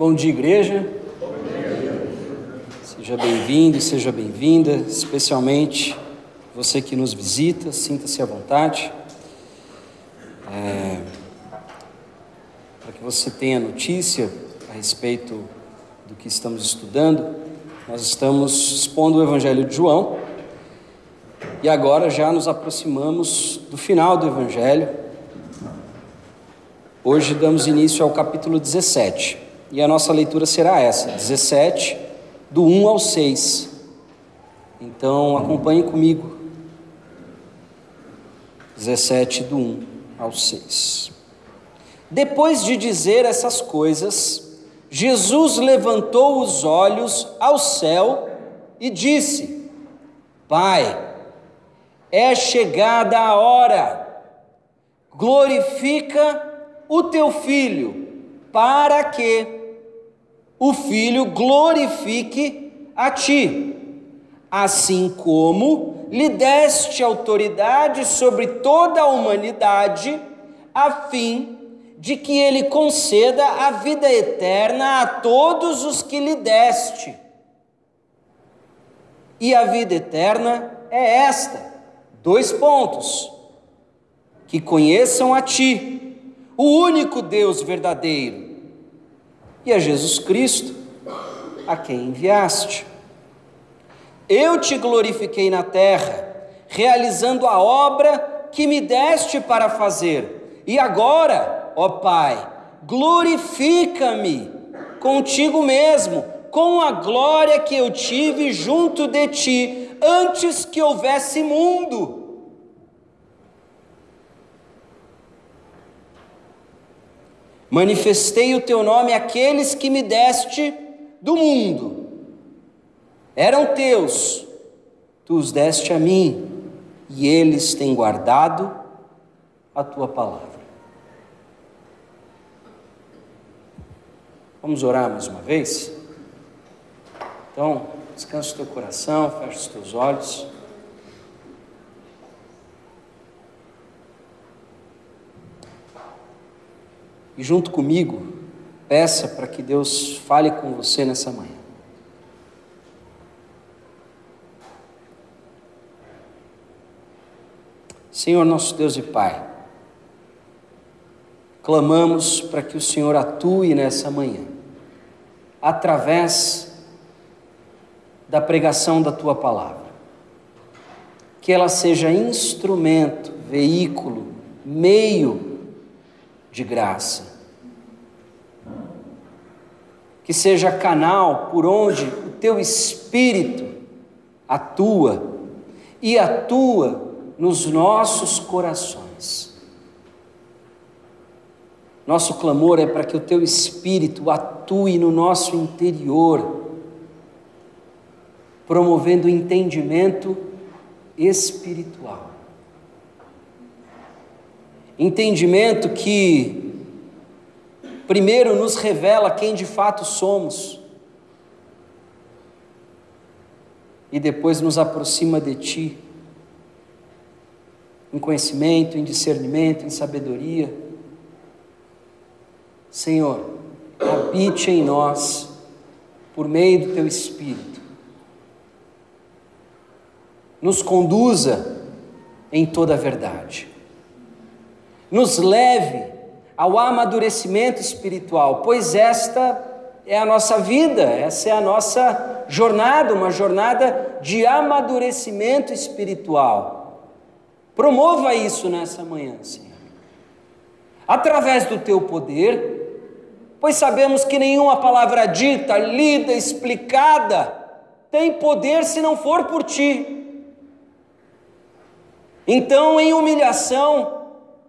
Bom dia, igreja. Seja bem-vindo, seja bem-vinda, especialmente você que nos visita, sinta-se à vontade. É, Para que você tenha notícia a respeito do que estamos estudando, nós estamos expondo o Evangelho de João e agora já nos aproximamos do final do Evangelho. Hoje damos início ao capítulo 17 e a nossa leitura será essa, 17, do 1 ao 6. Então acompanhe comigo. 17, do 1 ao 6. Depois de dizer essas coisas, Jesus levantou os olhos ao céu e disse: Pai, é chegada a hora, glorifica o teu filho, para que o filho glorifique a ti, assim como lhe deste autoridade sobre toda a humanidade, a fim de que ele conceda a vida eterna a todos os que lhe deste. E a vida eterna é esta: dois pontos. Que conheçam a Ti, o único Deus verdadeiro, e a Jesus Cristo, a quem enviaste. Eu te glorifiquei na terra, realizando a obra que me deste para fazer, e agora, ó Pai, glorifica-me contigo mesmo, com a glória que eu tive junto de ti, antes que houvesse mundo. Manifestei o teu nome àqueles que me deste do mundo. Eram teus, tu os deste a mim, e eles têm guardado a tua palavra. Vamos orar mais uma vez? Então, descansa o teu coração, fecha os teus olhos. E junto comigo, peça para que Deus fale com você nessa manhã. Senhor nosso Deus e Pai, clamamos para que o Senhor atue nessa manhã, através da pregação da tua palavra. Que ela seja instrumento, veículo, meio de graça. Que seja canal por onde o teu espírito atua e atua nos nossos corações. Nosso clamor é para que o teu espírito atue no nosso interior, promovendo entendimento espiritual. Entendimento que, primeiro, nos revela quem de fato somos, e depois nos aproxima de Ti, em conhecimento, em discernimento, em sabedoria. Senhor, habite em nós, por meio do Teu Espírito, nos conduza em toda a verdade. Nos leve ao amadurecimento espiritual, pois esta é a nossa vida, essa é a nossa jornada, uma jornada de amadurecimento espiritual. Promova isso nessa manhã, Senhor. Através do teu poder, pois sabemos que nenhuma palavra dita, lida, explicada, tem poder se não for por ti. Então, em humilhação,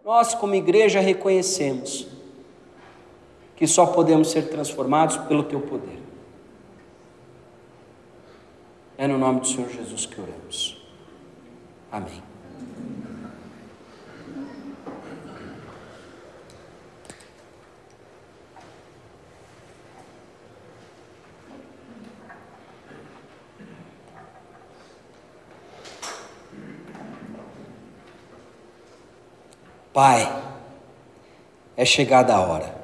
nós, como igreja, reconhecemos que só podemos ser transformados pelo Teu poder. É no nome do Senhor Jesus que oramos. Amém. Pai, é chegada a hora.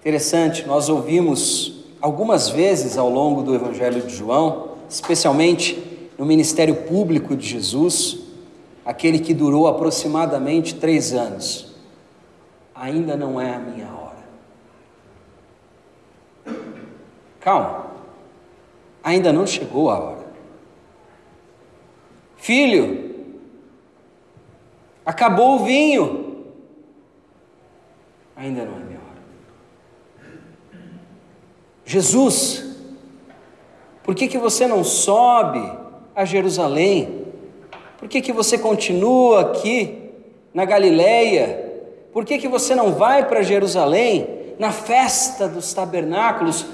Interessante, nós ouvimos algumas vezes ao longo do Evangelho de João, especialmente no ministério público de Jesus, aquele que durou aproximadamente três anos. Ainda não é a minha hora. Calma, ainda não chegou a hora. Filho, acabou o vinho. Ainda não é minha hora. Jesus, por que, que você não sobe a Jerusalém? Por que, que você continua aqui na Galileia? Por que, que você não vai para Jerusalém na festa dos tabernáculos?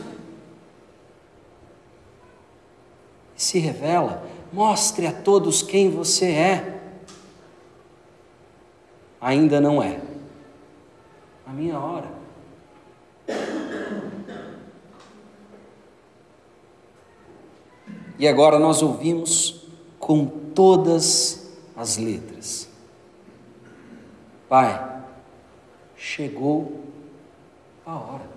Se revela, mostre a todos quem você é. Ainda não é a minha hora. E agora nós ouvimos com todas as letras. Pai, chegou a hora.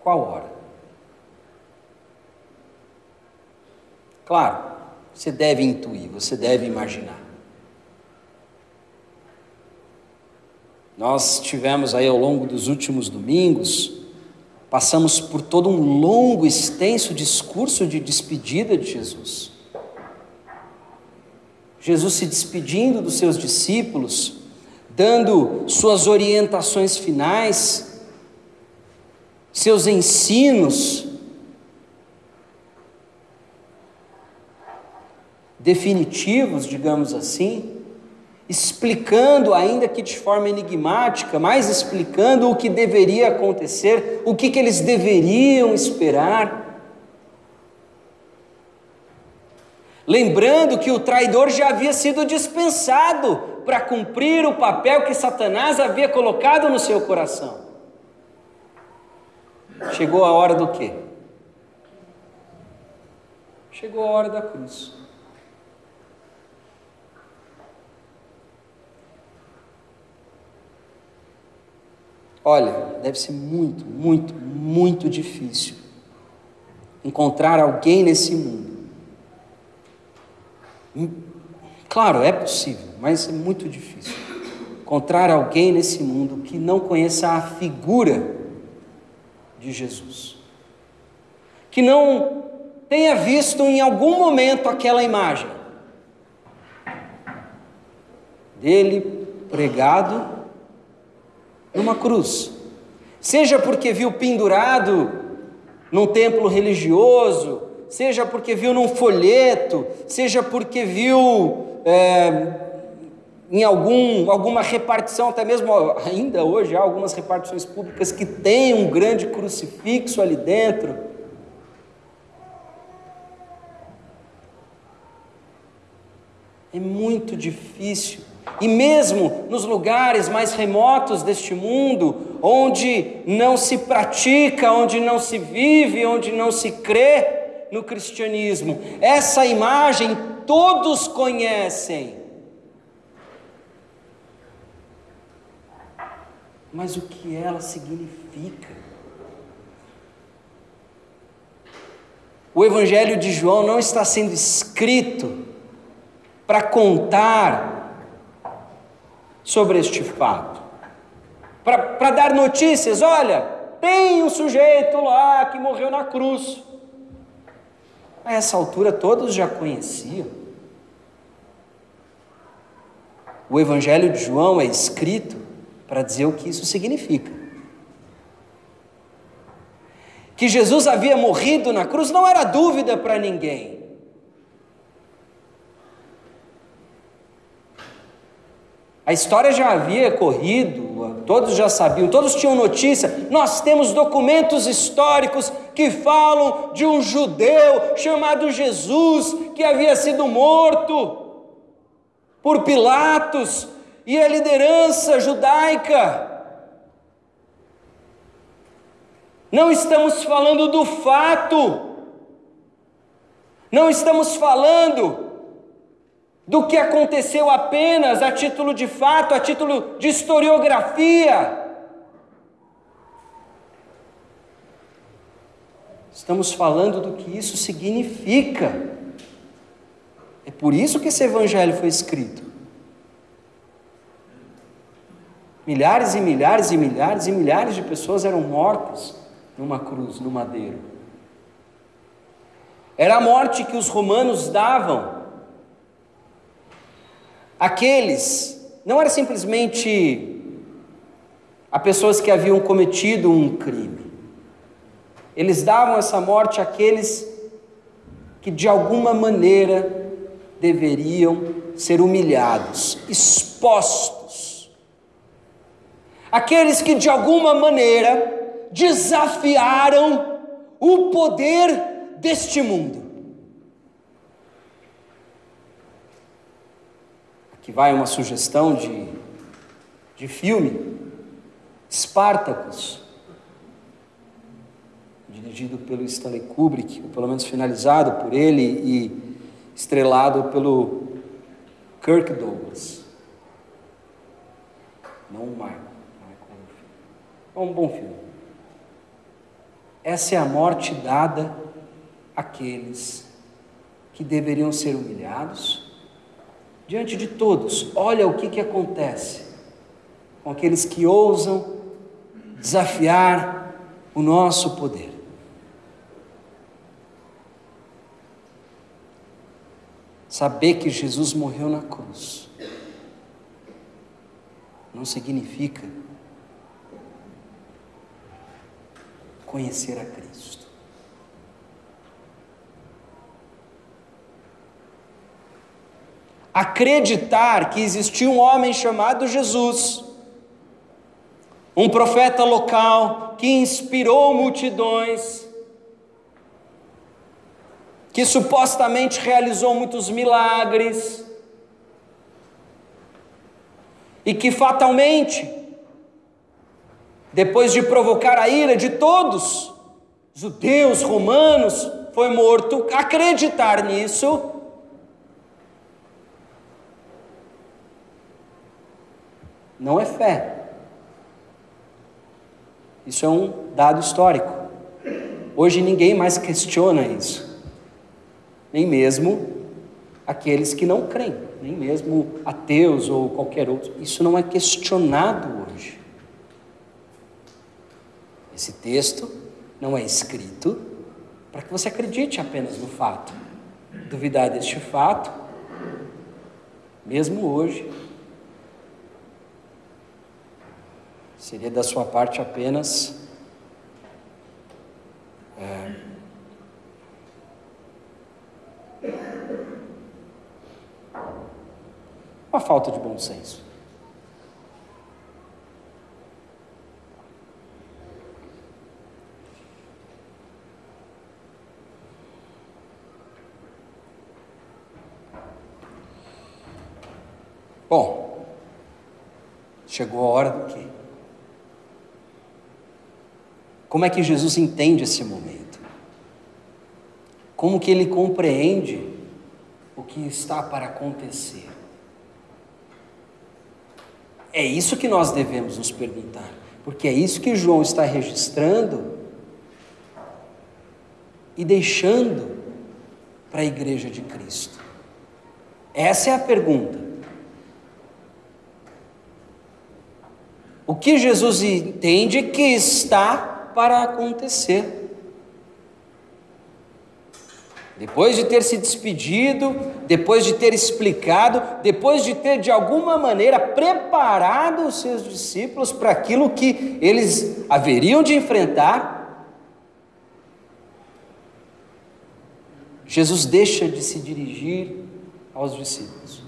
Qual hora? Claro, você deve intuir, você deve imaginar. Nós tivemos aí ao longo dos últimos domingos Passamos por todo um longo, extenso discurso de despedida de Jesus. Jesus se despedindo dos seus discípulos, dando suas orientações finais, seus ensinos definitivos, digamos assim, explicando, ainda que de forma enigmática, mas explicando o que deveria acontecer, o que, que eles deveriam esperar. Lembrando que o traidor já havia sido dispensado para cumprir o papel que Satanás havia colocado no seu coração. Chegou a hora do quê? Chegou a hora da cruz. Olha, deve ser muito, muito, muito difícil encontrar alguém nesse mundo. Hum, claro, é possível, mas é muito difícil encontrar alguém nesse mundo que não conheça a figura de Jesus, que não tenha visto em algum momento aquela imagem dele pregado numa cruz. Seja porque viu pendurado num templo religioso, seja porque viu num folheto, seja porque viu é, em algum, alguma repartição, até mesmo ainda hoje há algumas repartições públicas que tem um grande crucifixo ali dentro. É muito difícil e mesmo nos lugares mais remotos deste mundo, onde não se pratica, onde não se vive, onde não se crê no cristianismo, essa imagem todos conhecem. Mas o que ela significa? O Evangelho de João não está sendo escrito para contar sobre este fato. Para dar notícias, olha, tem um sujeito lá que morreu na cruz. A essa altura todos já conheciam. O Evangelho de João é escrito para dizer o que isso significa. Que Jesus havia morrido na cruz não era dúvida para ninguém. A história já havia corrido, todos já sabiam, todos tinham notícia. Nós temos documentos históricos que falam de um judeu chamado Jesus que havia sido morto por Pilatos e a liderança judaica. Não estamos falando do fato, não estamos falando do que aconteceu apenas a título de fato, a título de historiografia. Estamos falando do que isso significa. É por isso que esse evangelho foi escrito. Milhares e milhares e milhares e milhares de pessoas eram mortas numa cruz, no madeiro. Era a morte que os romanos davam àqueles, não era simplesmente a pessoas que haviam cometido um crime. Eles davam essa morte àqueles que de alguma maneira deveriam ser humilhados, expostos. Aqueles que de alguma maneira desafiaram o poder deste mundo. Aqui vai uma sugestão de, de filme, Espartacus dirigido pelo Stanley Kubrick, ou pelo menos finalizado por ele e estrelado pelo Kirk Douglas. Não o Michael. É um bom filme. Essa é a morte dada àqueles que deveriam ser humilhados diante de todos. Olha o que, que acontece com aqueles que ousam desafiar o nosso poder. Saber que Jesus morreu na cruz não significa conhecer a Cristo. Acreditar que existia um homem chamado Jesus, um profeta local que inspirou multidões, que supostamente realizou muitos milagres e que fatalmente, depois de provocar a ira de todos, judeus, romanos, foi morto, acreditar nisso, não é fé. Isso é um dado histórico. Hoje ninguém mais questiona isso nem mesmo aqueles que não creem, nem mesmo ateus ou qualquer outro. Isso não é questionado hoje. Esse texto não é escrito para que você acredite apenas no fato. Duvidar deste fato, mesmo hoje, seria da sua parte apenas. É, Uma falta de bom senso. Bom, chegou a hora do quê? Como é que Jesus entende esse momento? Como que ele compreende o que está para acontecer? É isso que nós devemos nos perguntar, porque é isso que João está registrando e deixando para a igreja de Cristo. Essa é a pergunta. O que Jesus entende que está para acontecer? Depois de ter se despedido, depois de ter explicado, depois de ter de alguma maneira preparado os seus discípulos para aquilo que eles haveriam de enfrentar, Jesus deixa de se dirigir aos discípulos.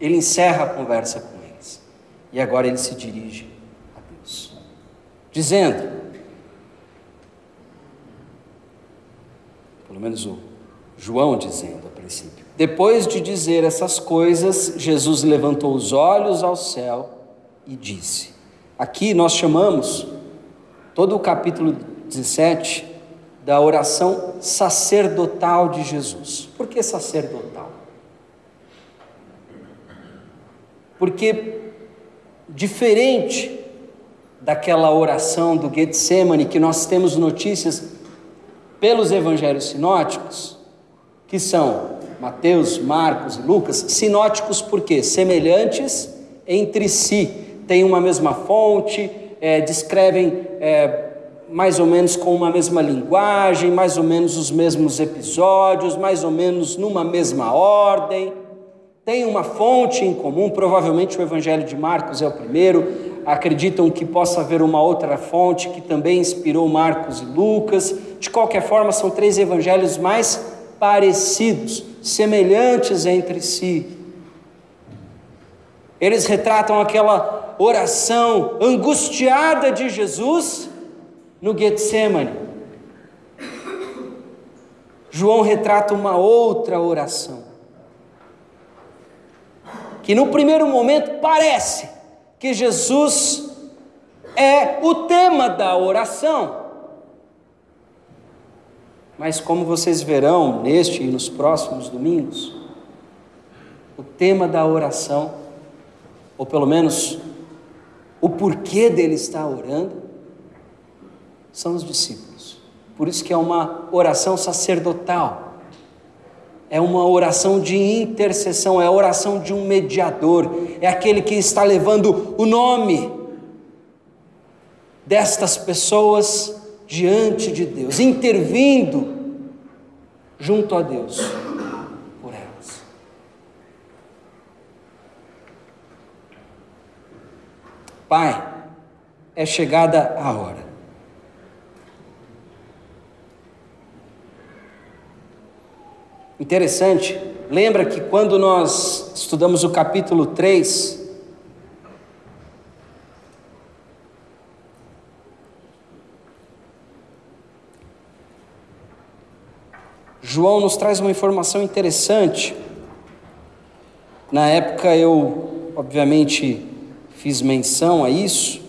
Ele encerra a conversa com eles. E agora ele se dirige a Deus, dizendo: pelo menos o João dizendo a princípio. Depois de dizer essas coisas, Jesus levantou os olhos ao céu e disse: Aqui nós chamamos todo o capítulo 17 da oração sacerdotal de Jesus. Por que sacerdotal? Porque diferente daquela oração do Getsemane que nós temos notícias pelos evangelhos sinóticos, que são Mateus, Marcos e Lucas, sinóticos porque semelhantes entre si, têm uma mesma fonte, é, descrevem é, mais ou menos com uma mesma linguagem, mais ou menos os mesmos episódios, mais ou menos numa mesma ordem, tem uma fonte em comum, provavelmente o Evangelho de Marcos é o primeiro, acreditam que possa haver uma outra fonte que também inspirou Marcos e Lucas. De qualquer forma, são três evangelhos mais parecidos, semelhantes entre si. Eles retratam aquela oração angustiada de Jesus no Getsemane. João retrata uma outra oração, que no primeiro momento parece que Jesus é o tema da oração. Mas como vocês verão neste e nos próximos domingos, o tema da oração, ou pelo menos o porquê dele estar orando, são os discípulos. Por isso que é uma oração sacerdotal é uma oração de intercessão, é a oração de um mediador, é aquele que está levando o nome destas pessoas diante de Deus, intervindo junto a Deus por elas. Pai, é chegada a hora Interessante, lembra que quando nós estudamos o capítulo 3, João nos traz uma informação interessante. Na época eu, obviamente, fiz menção a isso.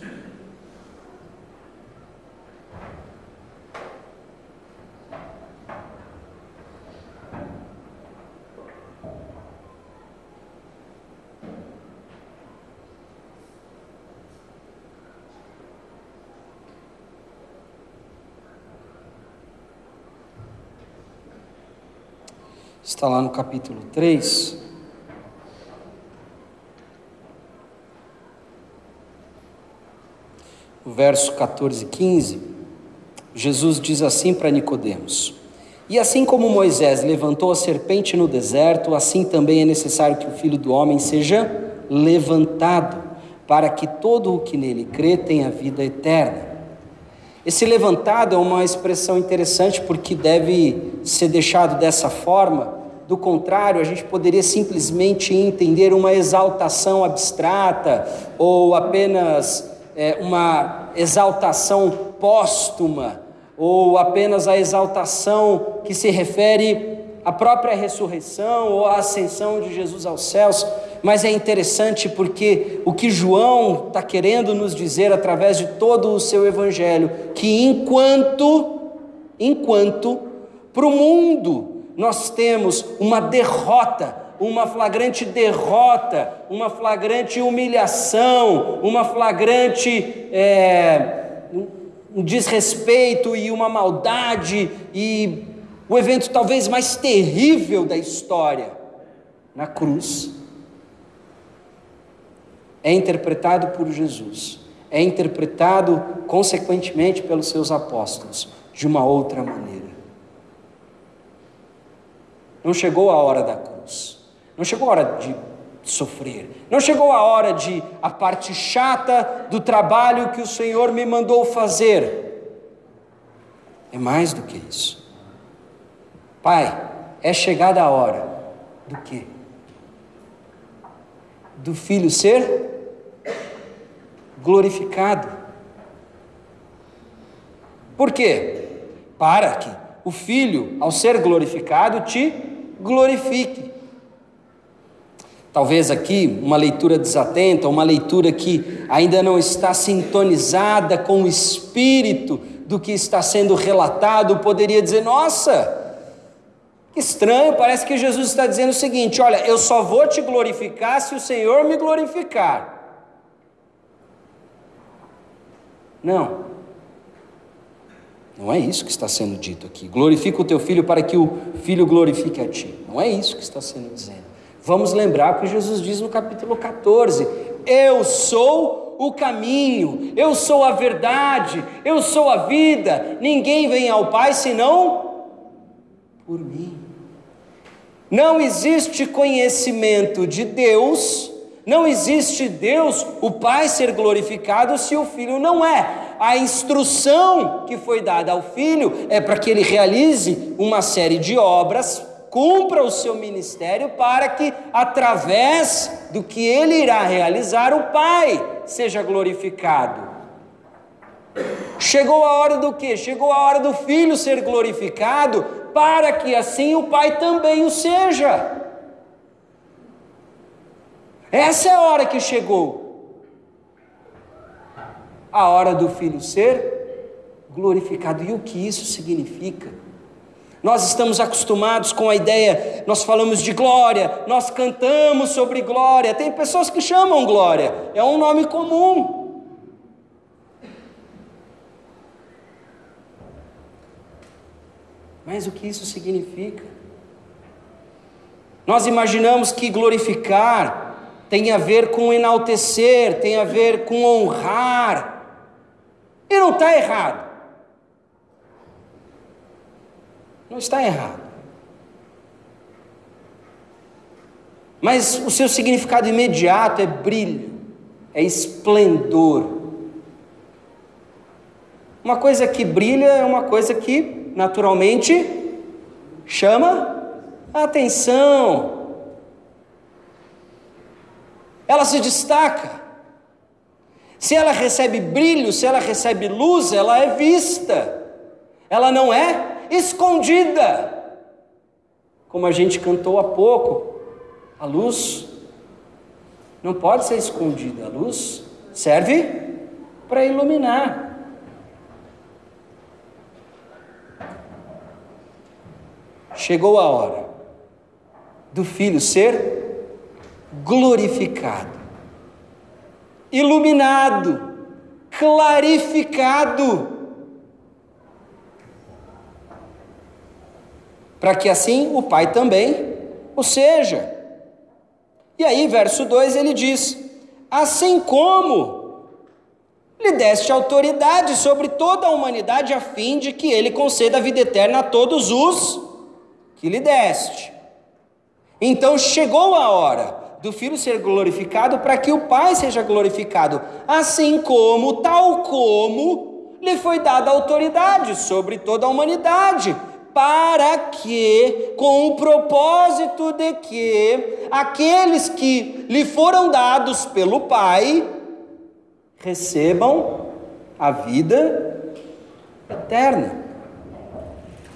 Está lá no capítulo 3. No verso 14 e 15, Jesus diz assim para Nicodemos: E assim como Moisés levantou a serpente no deserto, assim também é necessário que o Filho do homem seja levantado, para que todo o que nele crê tenha vida eterna. Esse levantado é uma expressão interessante porque deve ser deixado dessa forma do contrário, a gente poderia simplesmente entender uma exaltação abstrata ou apenas é, uma exaltação póstuma ou apenas a exaltação que se refere à própria ressurreição ou à ascensão de Jesus aos céus. Mas é interessante porque o que João está querendo nos dizer através de todo o seu evangelho, que enquanto, enquanto para o mundo nós temos uma derrota, uma flagrante derrota, uma flagrante humilhação, uma flagrante é, um desrespeito e uma maldade e o evento talvez mais terrível da história na cruz é interpretado por Jesus, é interpretado consequentemente pelos seus apóstolos de uma outra maneira. Não chegou a hora da cruz. Não chegou a hora de sofrer. Não chegou a hora de a parte chata do trabalho que o Senhor me mandou fazer. É mais do que isso. Pai, é chegada a hora do quê? Do filho ser glorificado. Por quê? Para que o filho, ao ser glorificado, te glorifique. Talvez aqui uma leitura desatenta, uma leitura que ainda não está sintonizada com o espírito do que está sendo relatado, poderia dizer: nossa, que estranho, parece que Jesus está dizendo o seguinte: olha, eu só vou te glorificar se o Senhor me glorificar. Não. Não é isso que está sendo dito aqui. Glorifica o teu filho para que o filho glorifique a ti. Não é isso que está sendo dizendo. Vamos lembrar o que Jesus diz no capítulo 14: Eu sou o caminho, eu sou a verdade, eu sou a vida. Ninguém vem ao Pai senão por mim. Não existe conhecimento de Deus, não existe Deus, o Pai ser glorificado se o Filho não é. A instrução que foi dada ao Filho é para que ele realize uma série de obras, cumpra o seu ministério, para que, através do que ele irá realizar, o Pai seja glorificado. Chegou a hora do que? Chegou a hora do Filho ser glorificado para que assim o Pai também o seja. Essa é a hora que chegou. A hora do Filho ser glorificado. E o que isso significa? Nós estamos acostumados com a ideia, nós falamos de glória, nós cantamos sobre glória. Tem pessoas que chamam glória, é um nome comum. Mas o que isso significa? Nós imaginamos que glorificar tem a ver com enaltecer, tem a ver com honrar. E não está errado. Não está errado. Mas o seu significado imediato é brilho, é esplendor. Uma coisa que brilha é uma coisa que naturalmente chama a atenção. Ela se destaca. Se ela recebe brilho, se ela recebe luz, ela é vista. Ela não é escondida. Como a gente cantou há pouco, a luz não pode ser escondida. A luz serve para iluminar. chegou a hora do Filho ser glorificado, iluminado, clarificado, para que assim o Pai também o seja. E aí, verso 2 ele diz: Assim como lhe deste autoridade sobre toda a humanidade, a fim de que ele conceda a vida eterna a todos os que lhe deste. Então chegou a hora do Filho ser glorificado para que o Pai seja glorificado, assim como, tal como, lhe foi dada autoridade sobre toda a humanidade, para que, com o propósito de que aqueles que lhe foram dados pelo Pai recebam a vida eterna.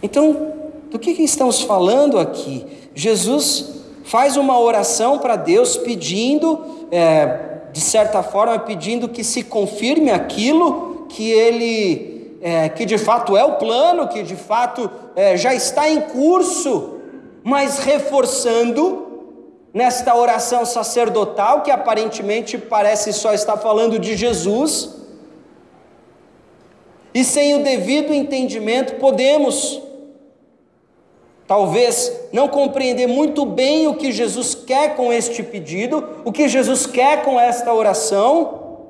Então, do que, que estamos falando aqui? Jesus faz uma oração para Deus pedindo, é, de certa forma, pedindo que se confirme aquilo que ele, é, que de fato é o plano, que de fato é, já está em curso, mas reforçando nesta oração sacerdotal, que aparentemente parece só estar falando de Jesus, e sem o devido entendimento, podemos Talvez não compreender muito bem o que Jesus quer com este pedido, o que Jesus quer com esta oração,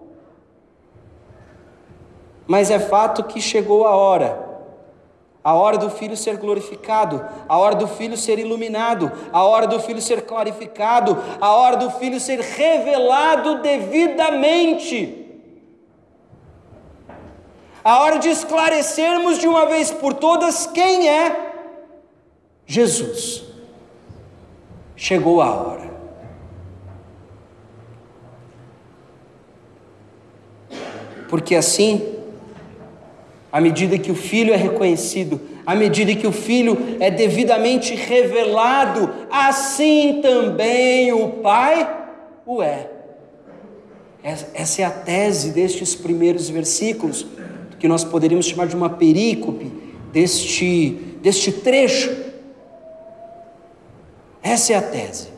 mas é fato que chegou a hora, a hora do Filho ser glorificado, a hora do Filho ser iluminado, a hora do Filho ser clarificado, a hora do Filho ser revelado devidamente. A hora de esclarecermos de uma vez por todas quem é Jesus. Chegou a hora. Porque assim, à medida que o filho é reconhecido, à medida que o filho é devidamente revelado, assim também o pai o é. Essa é a tese destes primeiros versículos, que nós poderíamos chamar de uma perícope deste, deste trecho essa é a tese.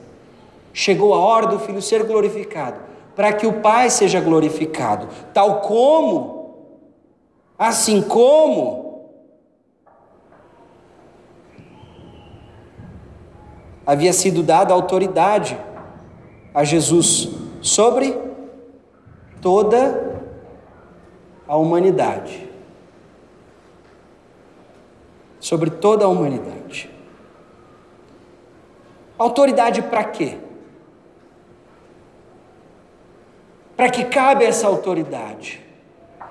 Chegou a hora do Filho ser glorificado, para que o Pai seja glorificado, tal como, assim como. Havia sido dada autoridade a Jesus sobre toda a humanidade. Sobre toda a humanidade. Autoridade para quê? Para que cabe essa autoridade?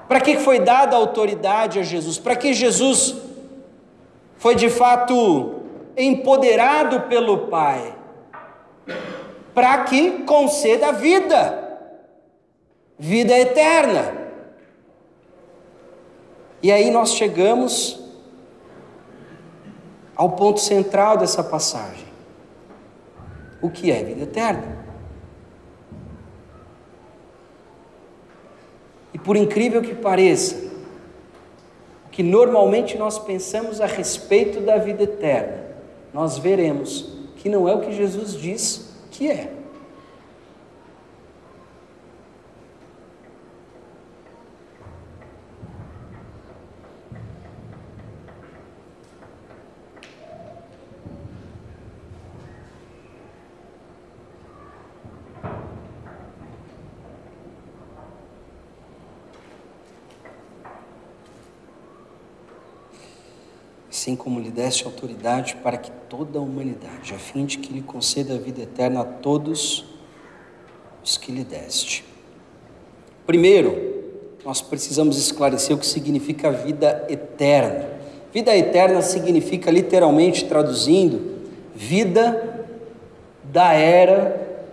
Para que foi dada a autoridade a Jesus? Para que Jesus foi de fato empoderado pelo Pai? Para que conceda vida, vida eterna. E aí nós chegamos ao ponto central dessa passagem. O que é vida eterna? E por incrível que pareça, o que normalmente nós pensamos a respeito da vida eterna, nós veremos que não é o que Jesus diz que é. Assim como lhe deste autoridade para que toda a humanidade, a fim de que lhe conceda a vida eterna a todos os que lhe deste. Primeiro, nós precisamos esclarecer o que significa vida eterna. Vida eterna significa, literalmente traduzindo, vida da era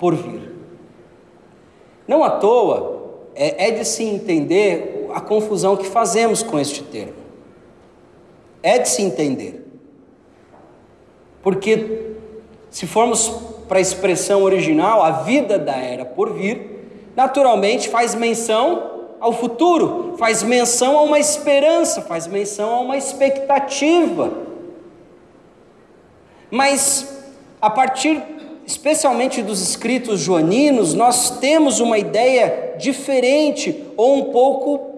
por vir. Não à toa é, é de se entender a confusão que fazemos com este termo. É de se entender. Porque, se formos para a expressão original, a vida da era por vir, naturalmente faz menção ao futuro, faz menção a uma esperança, faz menção a uma expectativa. Mas, a partir especialmente dos escritos joaninos, nós temos uma ideia diferente ou um pouco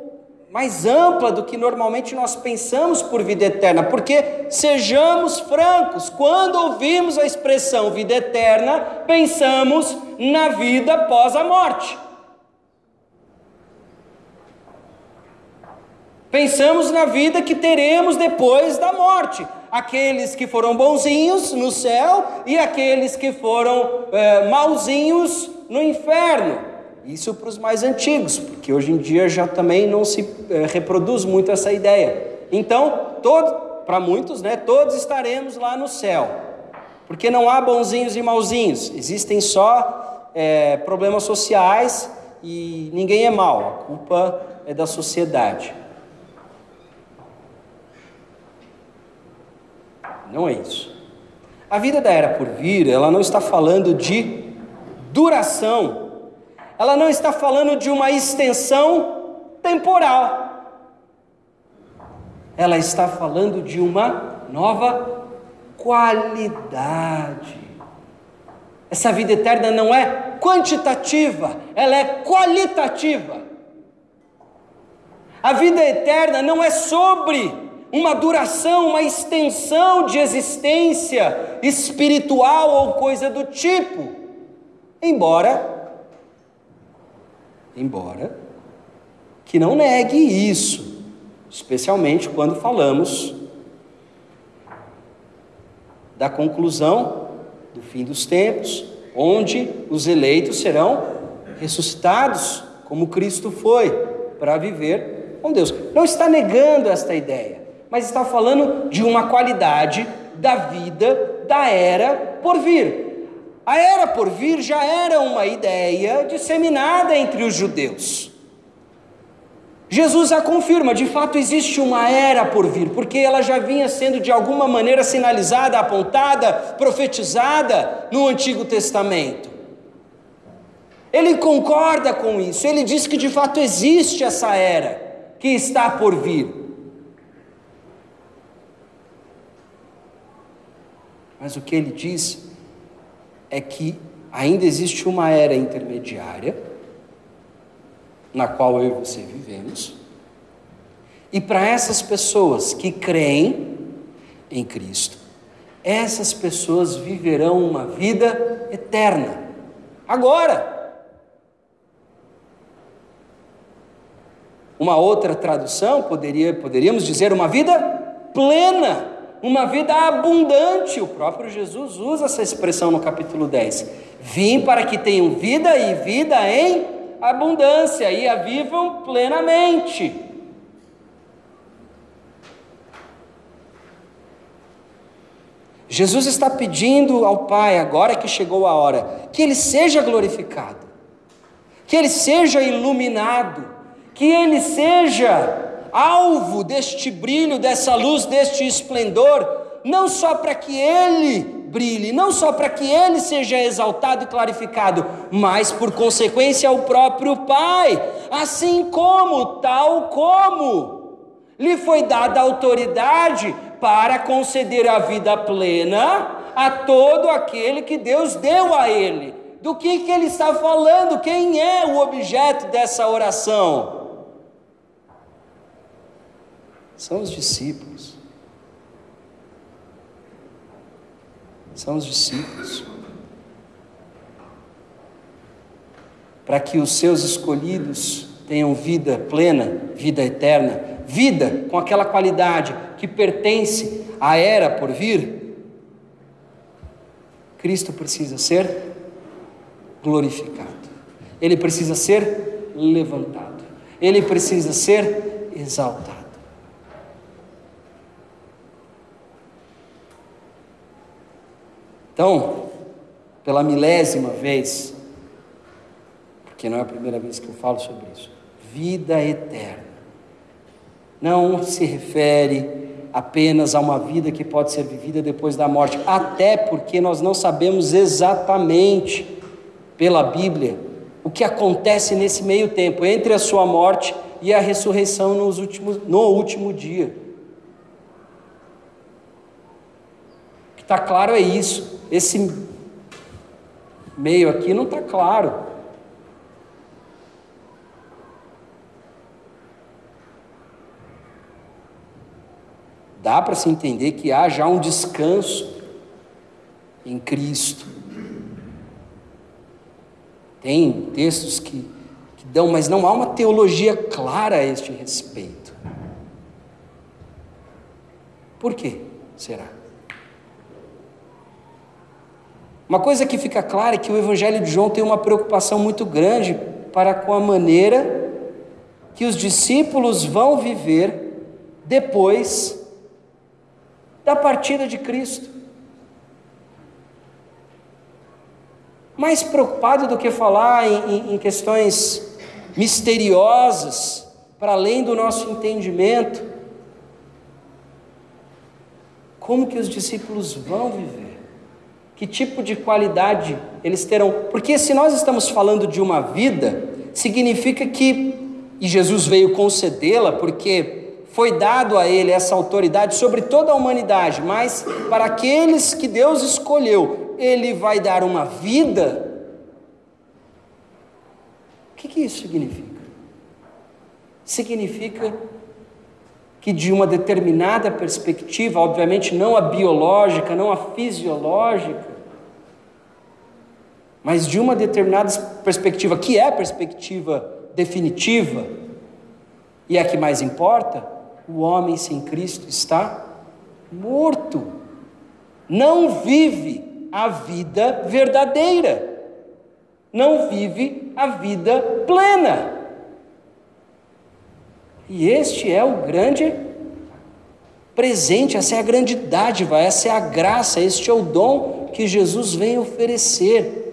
mais ampla do que normalmente nós pensamos por vida eterna, porque sejamos francos, quando ouvimos a expressão vida eterna, pensamos na vida após a morte. Pensamos na vida que teremos depois da morte. Aqueles que foram bonzinhos no céu e aqueles que foram é, malzinhos no inferno. Isso para os mais antigos, porque hoje em dia já também não se é, reproduz muito essa ideia. Então, para muitos, né, todos estaremos lá no céu, porque não há bonzinhos e mauzinhos, existem só é, problemas sociais e ninguém é mau, a culpa é da sociedade. Não é isso. A vida da era por vir, ela não está falando de duração ela não está falando de uma extensão temporal. Ela está falando de uma nova qualidade. Essa vida eterna não é quantitativa, ela é qualitativa. A vida eterna não é sobre uma duração, uma extensão de existência espiritual ou coisa do tipo. Embora embora que não negue isso, especialmente quando falamos da conclusão do fim dos tempos, onde os eleitos serão ressuscitados, como Cristo foi, para viver com Deus. Não está negando esta ideia, mas está falando de uma qualidade da vida da era por vir. A era por vir já era uma ideia disseminada entre os judeus. Jesus a confirma, de fato existe uma era por vir, porque ela já vinha sendo de alguma maneira sinalizada, apontada, profetizada no Antigo Testamento. Ele concorda com isso, ele diz que de fato existe essa era que está por vir. Mas o que ele diz é que ainda existe uma era intermediária, na qual eu e você vivemos, e para essas pessoas que creem em Cristo, essas pessoas viverão uma vida eterna. Agora. Uma outra tradução poderia, poderíamos dizer uma vida plena, uma vida abundante. O próprio Jesus usa essa expressão no capítulo 10. Vim para que tenham vida e vida em abundância e a vivam plenamente. Jesus está pedindo ao Pai, agora que chegou a hora, que Ele seja glorificado, que Ele seja iluminado, que Ele seja alvo deste brilho, dessa luz, deste esplendor, não só para que Ele brilhe, não só para que Ele seja exaltado e clarificado, mas por consequência ao próprio Pai, assim como, tal como, lhe foi dada autoridade para conceder a vida plena a todo aquele que Deus deu a ele. Do que, que ele está falando? Quem é o objeto dessa oração? São os discípulos. São os discípulos. Para que os seus escolhidos tenham vida plena, vida eterna, vida com aquela qualidade que pertence à era por vir, Cristo precisa ser glorificado, ele precisa ser levantado, ele precisa ser exaltado. Então, pela milésima vez, porque não é a primeira vez que eu falo sobre isso, vida eterna não se refere apenas a uma vida que pode ser vivida depois da morte, até porque nós não sabemos exatamente pela Bíblia o que acontece nesse meio tempo entre a sua morte e a ressurreição nos últimos, no último dia. O que está claro é isso. Esse meio aqui não está claro. dá para se entender que há já um descanso em Cristo. Tem textos que, que dão, mas não há uma teologia clara a este respeito. Por quê? Será? Uma coisa que fica clara é que o Evangelho de João tem uma preocupação muito grande para com a maneira que os discípulos vão viver depois da partida de Cristo. Mais preocupado do que falar em, em, questões misteriosas, para além do nosso entendimento, como que os discípulos vão viver? Que tipo de qualidade eles terão? Porque se nós estamos falando de uma vida, significa que, e Jesus veio concedê-la, porque foi dado a ele essa autoridade sobre toda a humanidade, mas para aqueles que Deus escolheu, ele vai dar uma vida. O que, que isso significa? Significa que, de uma determinada perspectiva, obviamente não a biológica, não a fisiológica, mas de uma determinada perspectiva, que é a perspectiva definitiva e é a que mais importa, o homem sem Cristo está morto. Não vive a vida verdadeira. Não vive a vida plena. E este é o grande presente, essa é a grande dádiva, essa é a graça, este é o dom que Jesus vem oferecer.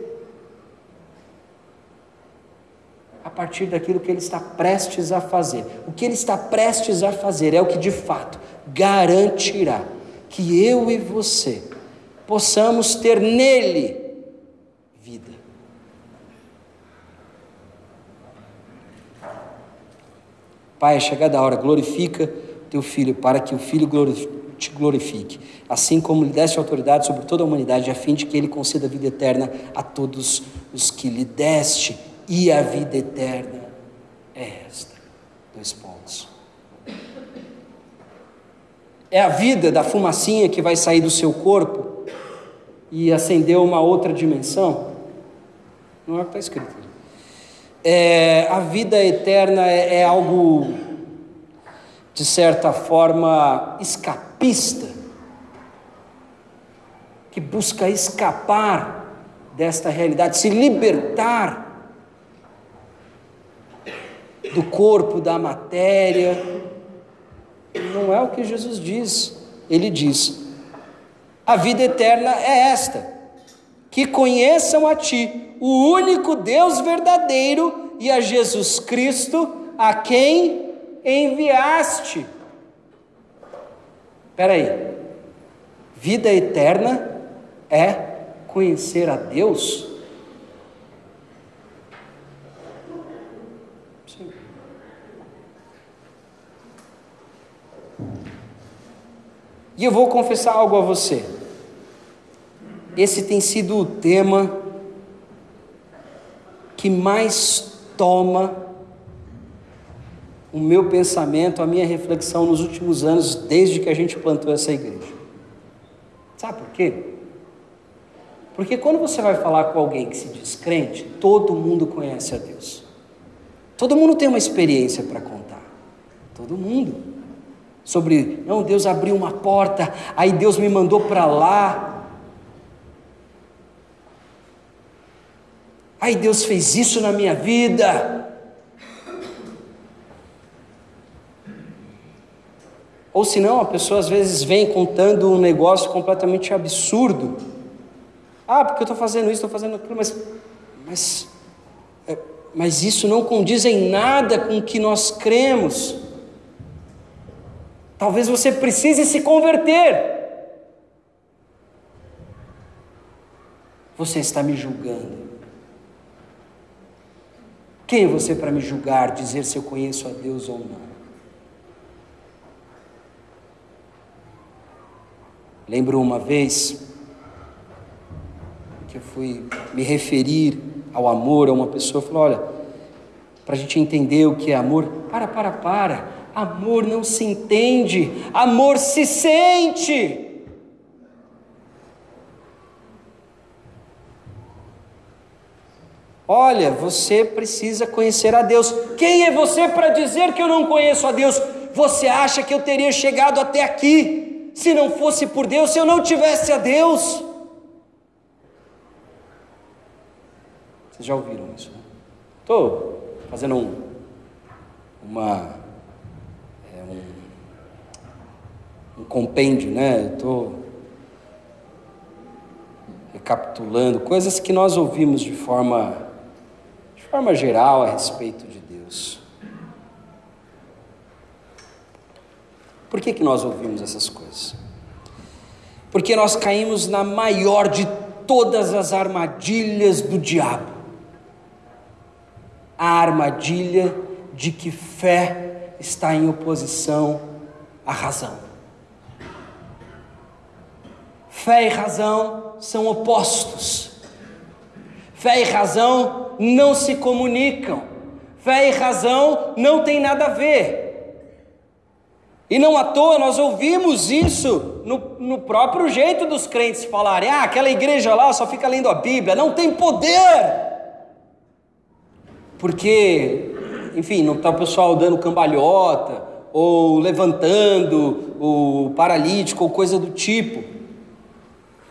Partir daquilo que ele está prestes a fazer. O que ele está prestes a fazer é o que de fato garantirá que eu e você possamos ter nele vida. Pai, é chegada a hora, glorifica teu filho, para que o filho te glorifique, assim como lhe deste autoridade sobre toda a humanidade, a fim de que ele conceda vida eterna a todos os que lhe deste e a vida eterna é esta. Dois pontos. É a vida da fumacinha que vai sair do seu corpo e ascendeu a uma outra dimensão? Não é o que está escrito. É, a vida eterna é, é algo, de certa forma, escapista, que busca escapar desta realidade, se libertar do corpo, da matéria. Não é o que Jesus diz. Ele diz: a vida eterna é esta que conheçam a Ti, o único Deus verdadeiro, e a Jesus Cristo, a quem enviaste. Espera aí, vida eterna é conhecer a Deus? E eu vou confessar algo a você. Esse tem sido o tema que mais toma o meu pensamento, a minha reflexão nos últimos anos, desde que a gente plantou essa igreja. Sabe por quê? Porque quando você vai falar com alguém que se diz crente, todo mundo conhece a Deus. Todo mundo tem uma experiência para contar. Todo mundo. Sobre, não, Deus abriu uma porta, aí Deus me mandou para lá, Ai, Deus fez isso na minha vida. Ou senão, a pessoa às vezes vem contando um negócio completamente absurdo. Ah, porque eu estou fazendo isso, estou fazendo aquilo, mas, mas, é, mas isso não condiz em nada com o que nós cremos. Talvez você precise se converter. Você está me julgando. Quem é você para me julgar, dizer se eu conheço a Deus ou não? Lembro uma vez que eu fui me referir ao amor a uma pessoa, falou: olha, para a gente entender o que é amor, para, para, para. Amor não se entende, amor se sente. Olha, você precisa conhecer a Deus. Quem é você para dizer que eu não conheço a Deus? Você acha que eu teria chegado até aqui se não fosse por Deus, se eu não tivesse a Deus? Vocês já ouviram isso? Estou né? fazendo um, uma, é, um, um compêndio, né? Estou recapitulando coisas que nós ouvimos de forma forma geral a respeito de Deus. Por que, que nós ouvimos essas coisas? Porque nós caímos na maior de todas as armadilhas do diabo a armadilha de que fé está em oposição à razão. Fé e razão são opostos. Fé e razão não se comunicam. Fé e razão não tem nada a ver. E não à toa nós ouvimos isso no, no próprio jeito dos crentes falarem: ah, aquela igreja lá só fica lendo a Bíblia, não tem poder. Porque, enfim, não está o pessoal dando cambalhota, ou levantando o paralítico, ou coisa do tipo.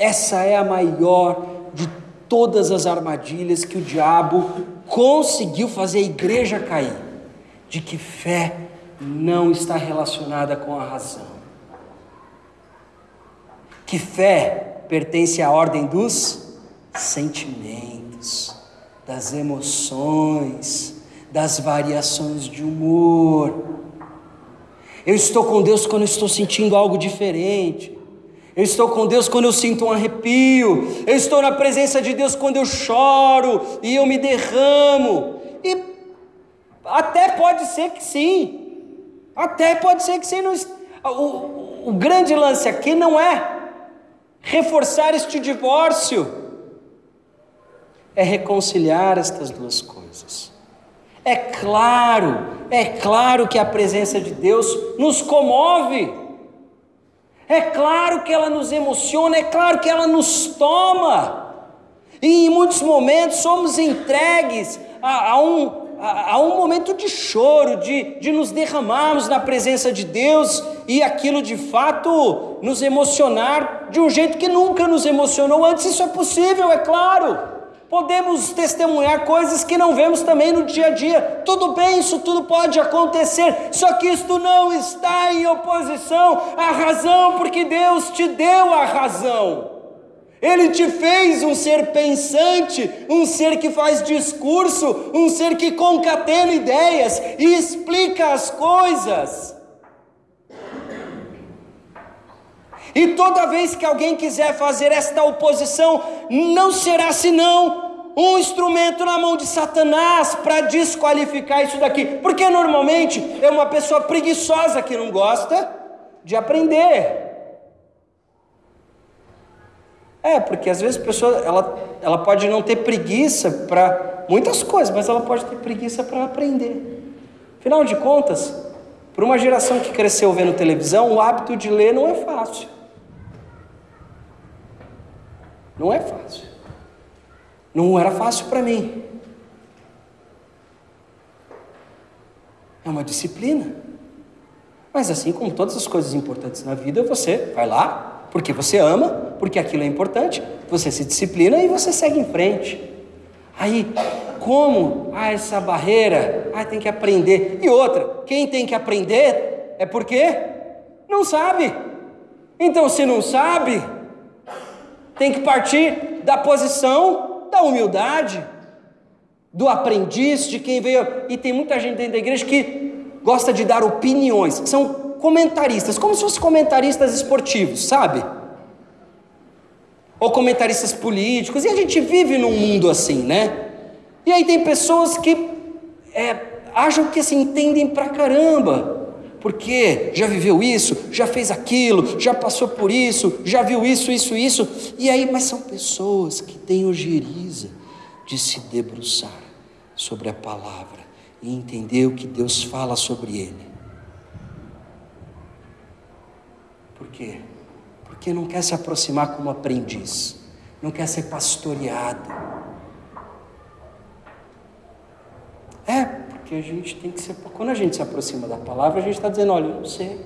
Essa é a maior de todas as armadilhas que o diabo conseguiu fazer a igreja cair, de que fé não está relacionada com a razão. Que fé pertence à ordem dos sentimentos, das emoções, das variações de humor. Eu estou com Deus quando estou sentindo algo diferente. Eu estou com Deus quando eu sinto um arrepio. Eu estou na presença de Deus quando eu choro e eu me derramo. E até pode ser que sim. Até pode ser que sim. O, o grande lance aqui não é reforçar este divórcio, é reconciliar estas duas coisas. É claro, é claro que a presença de Deus nos comove. É claro que ela nos emociona, é claro que ela nos toma. E em muitos momentos somos entregues a, a um, a, a, um momento de choro, de, de nos derramarmos na presença de Deus e aquilo de fato nos emocionar de um jeito que nunca nos emocionou antes. Isso é possível, é claro. Podemos testemunhar coisas que não vemos também no dia a dia. Tudo bem, isso tudo pode acontecer, só que isto não está em oposição à razão, porque Deus te deu a razão. Ele te fez um ser pensante, um ser que faz discurso, um ser que concatena ideias e explica as coisas. E toda vez que alguém quiser fazer esta oposição, não será senão um instrumento na mão de Satanás para desqualificar isso daqui. Porque normalmente é uma pessoa preguiçosa que não gosta de aprender. É, porque às vezes a pessoa ela, ela pode não ter preguiça para muitas coisas, mas ela pode ter preguiça para aprender. Afinal de contas, para uma geração que cresceu vendo televisão, o hábito de ler não é fácil. Não é fácil. Não era fácil para mim. É uma disciplina. Mas assim como todas as coisas importantes na vida, você vai lá porque você ama, porque aquilo é importante, você se disciplina e você segue em frente. Aí, como? Ah, essa barreira, ah, tem que aprender. E outra, quem tem que aprender é porque não sabe. Então, se não sabe, tem que partir da posição da humildade, do aprendiz, de quem veio. E tem muita gente dentro da igreja que gosta de dar opiniões, são comentaristas, como se fossem comentaristas esportivos, sabe? Ou comentaristas políticos, e a gente vive num mundo assim, né? E aí tem pessoas que é, acham que se entendem pra caramba, porque já viveu isso, já fez aquilo, já passou por isso, já viu isso, isso, isso. E aí, mas são pessoas que têm ojeriza de se debruçar sobre a palavra e entender o que Deus fala sobre ele. Por quê? Porque não quer se aproximar como aprendiz, não quer ser pastoreado. É, que a gente tem que ser. Quando a gente se aproxima da palavra, a gente está dizendo: olha, eu não sei.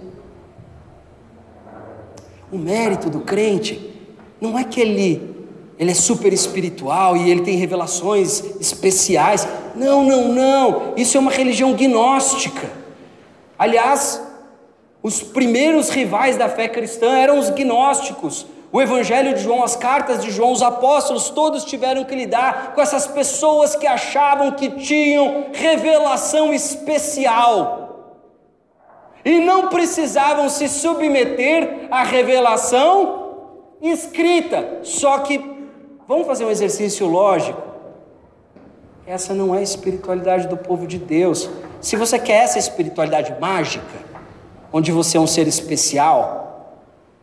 O mérito do crente não é que ele, ele é super espiritual e ele tem revelações especiais. Não, não, não. Isso é uma religião gnóstica. Aliás, os primeiros rivais da fé cristã eram os gnósticos. O Evangelho de João, as cartas de João, os apóstolos, todos tiveram que lidar com essas pessoas que achavam que tinham revelação especial e não precisavam se submeter à revelação escrita. Só que, vamos fazer um exercício lógico. Essa não é a espiritualidade do povo de Deus. Se você quer essa espiritualidade mágica, onde você é um ser especial,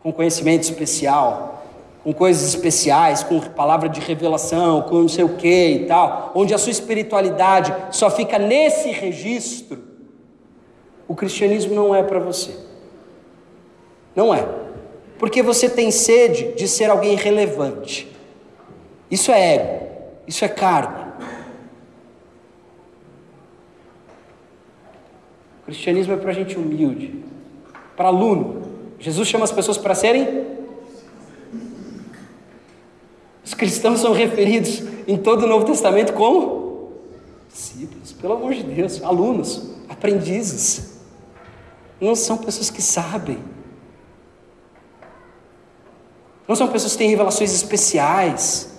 com conhecimento especial, com coisas especiais, com palavra de revelação, com não sei o que e tal, onde a sua espiritualidade só fica nesse registro, o cristianismo não é para você. Não é. Porque você tem sede de ser alguém relevante. Isso é ego, isso é carne. O cristianismo é para gente humilde, para aluno, Jesus chama as pessoas para serem. Os cristãos são referidos em todo o Novo Testamento como discípulos, pelo amor de Deus, alunos, aprendizes. Não são pessoas que sabem. Não são pessoas que têm revelações especiais.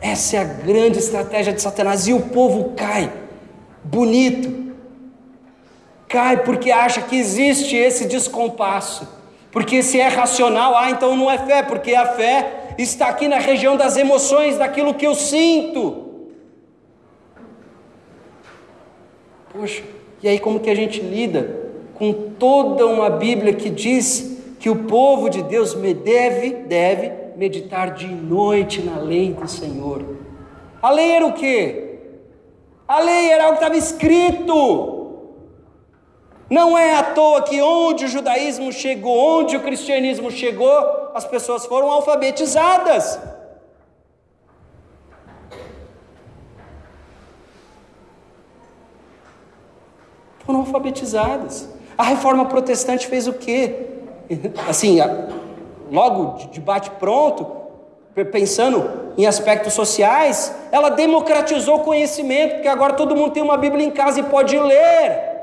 Essa é a grande estratégia de Satanás e o povo cai bonito cai porque acha que existe esse descompasso. Porque se é racional, ah, então não é fé, porque a fé está aqui na região das emoções, daquilo que eu sinto. Poxa, e aí como que a gente lida com toda uma Bíblia que diz que o povo de Deus deve, deve meditar de noite na lei do Senhor? A lei era o quê? A lei era algo que estava escrito. Não é à toa que onde o judaísmo chegou, onde o cristianismo chegou, as pessoas foram alfabetizadas. Foram alfabetizadas. A reforma protestante fez o quê? Assim, logo de bate pronto, pensando em aspectos sociais, ela democratizou o conhecimento, porque agora todo mundo tem uma Bíblia em casa e pode ler.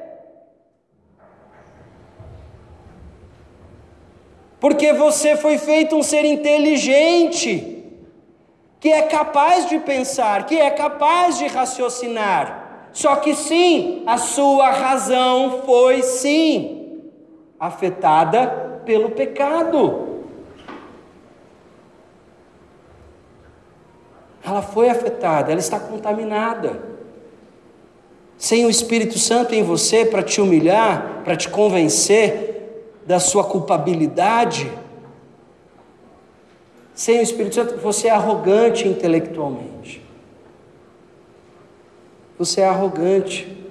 Porque você foi feito um ser inteligente, que é capaz de pensar, que é capaz de raciocinar. Só que sim, a sua razão foi sim afetada pelo pecado. ela foi afetada, ela está contaminada. Sem o Espírito Santo em você para te humilhar, para te convencer da sua culpabilidade, sem o Espírito Santo, você é arrogante intelectualmente. Você é arrogante,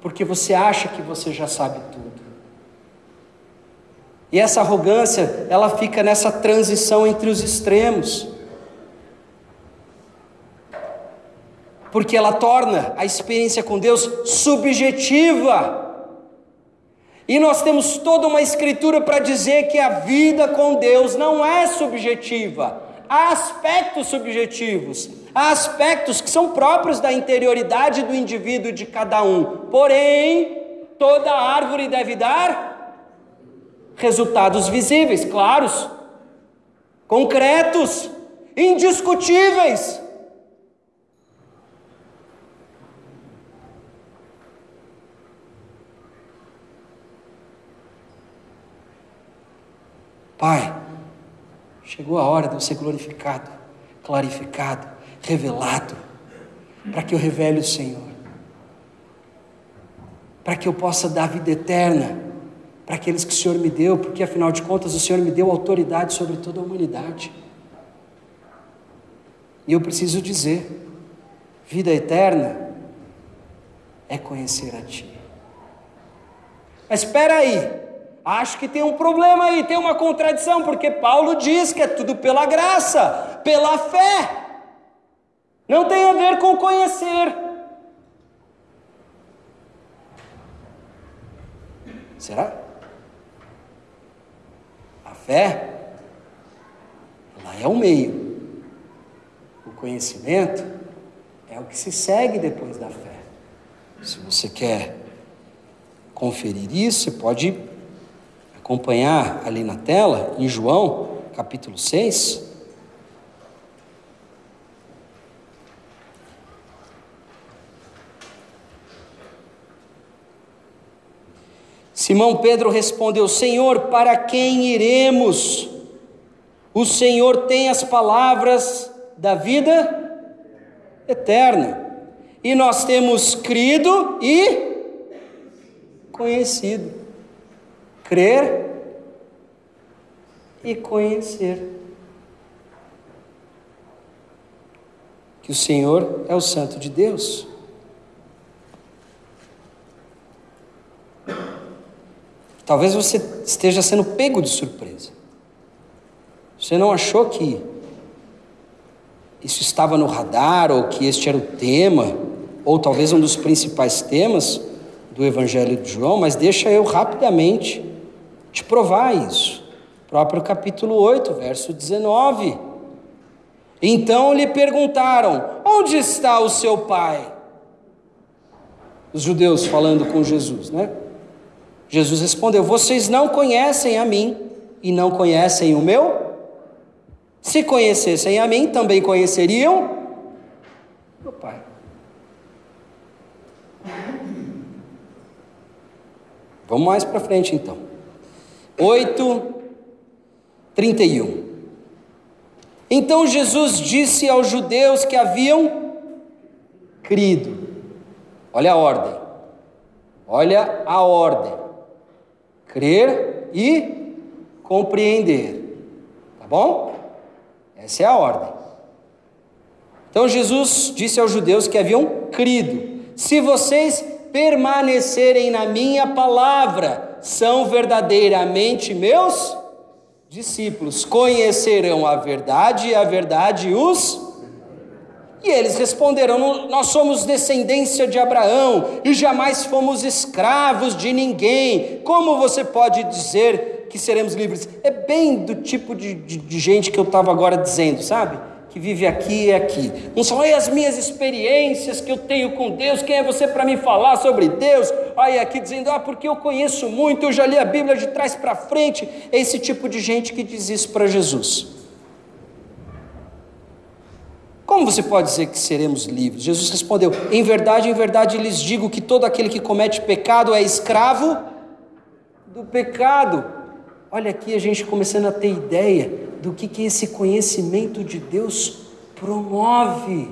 porque você acha que você já sabe tudo. E essa arrogância, ela fica nessa transição entre os extremos. porque ela torna a experiência com Deus subjetiva. E nós temos toda uma escritura para dizer que a vida com Deus não é subjetiva. Há aspectos subjetivos, há aspectos que são próprios da interioridade do indivíduo de cada um. Porém, toda árvore deve dar resultados visíveis, claros, concretos, indiscutíveis. Pai, chegou a hora de eu ser glorificado, clarificado, revelado, para que eu revele o Senhor, para que eu possa dar vida eterna para aqueles que o Senhor me deu, porque afinal de contas o Senhor me deu autoridade sobre toda a humanidade. E eu preciso dizer: vida eterna é conhecer a Ti. Mas espera aí, Acho que tem um problema aí, tem uma contradição, porque Paulo diz que é tudo pela graça, pela fé. Não tem a ver com conhecer. Será? A fé, ela é o meio. O conhecimento é o que se segue depois da fé. Se você quer conferir isso, você pode acompanhar ali na tela, em João, capítulo 6. Simão Pedro respondeu: Senhor, para quem iremos? O Senhor tem as palavras da vida eterna. E nós temos crido e conhecido crer e conhecer. Que o Senhor é o Santo de Deus. Talvez você esteja sendo pego de surpresa. Você não achou que isso estava no radar, ou que este era o tema, ou talvez um dos principais temas do Evangelho de João, mas deixa eu rapidamente te provar isso. Próprio capítulo 8, verso 19. Então lhe perguntaram: Onde está o seu pai? Os judeus falando com Jesus, né? Jesus respondeu: Vocês não conhecem a mim e não conhecem o meu? Se conhecessem a mim, também conheceriam meu pai. Vamos mais para frente então. 8, 31. Então Jesus disse aos judeus que haviam crido. Olha a ordem. Olha a ordem. Crer e compreender. Tá bom? Essa é a ordem. Então Jesus disse aos judeus que haviam crido: Se vocês permanecerem na minha palavra, são verdadeiramente meus discípulos. Conhecerão a verdade e a verdade os. E eles responderam: Nós somos descendência de Abraão e jamais fomos escravos de ninguém. Como você pode dizer que seremos livres? É bem do tipo de, de, de gente que eu estava agora dizendo, sabe? Que vive aqui e aqui. Não são aí as minhas experiências que eu tenho com Deus. Quem é você para me falar sobre Deus? Aí aqui dizendo, ah, porque eu conheço muito, eu já li a Bíblia de trás para frente. É esse tipo de gente que diz isso para Jesus. Como você pode dizer que seremos livres? Jesus respondeu: Em verdade, em verdade lhes digo que todo aquele que comete pecado é escravo do pecado. Olha aqui a gente começando a ter ideia do que, que esse conhecimento de Deus promove.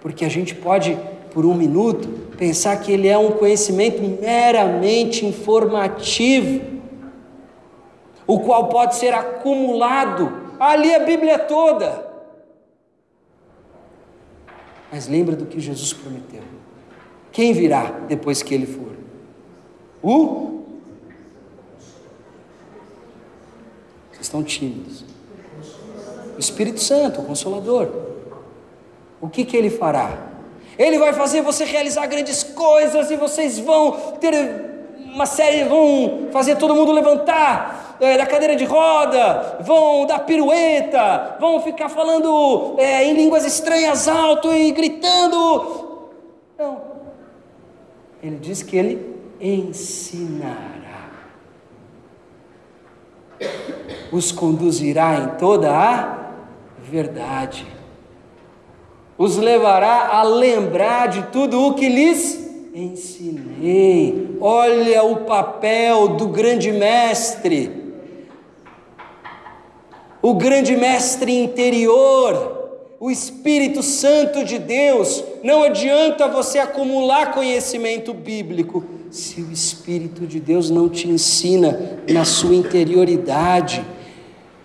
Porque a gente pode, por um minuto, pensar que ele é um conhecimento meramente informativo, o qual pode ser acumulado. Ali a Bíblia toda. Mas lembra do que Jesus prometeu. Quem virá depois que ele for? O estão tímidos. O Espírito Santo, o Consolador. O que, que ele fará? Ele vai fazer você realizar grandes coisas e vocês vão ter uma série, vão fazer todo mundo levantar é, da cadeira de roda, vão dar pirueta, vão ficar falando é, em línguas estranhas alto e gritando. Não. Ele diz que ele ensinará os conduzirá em toda a verdade, os levará a lembrar de tudo o que lhes ensinei. Olha o papel do grande mestre, o grande mestre interior o Espírito Santo de Deus. Não adianta você acumular conhecimento bíblico se o Espírito de Deus não te ensina na sua interioridade.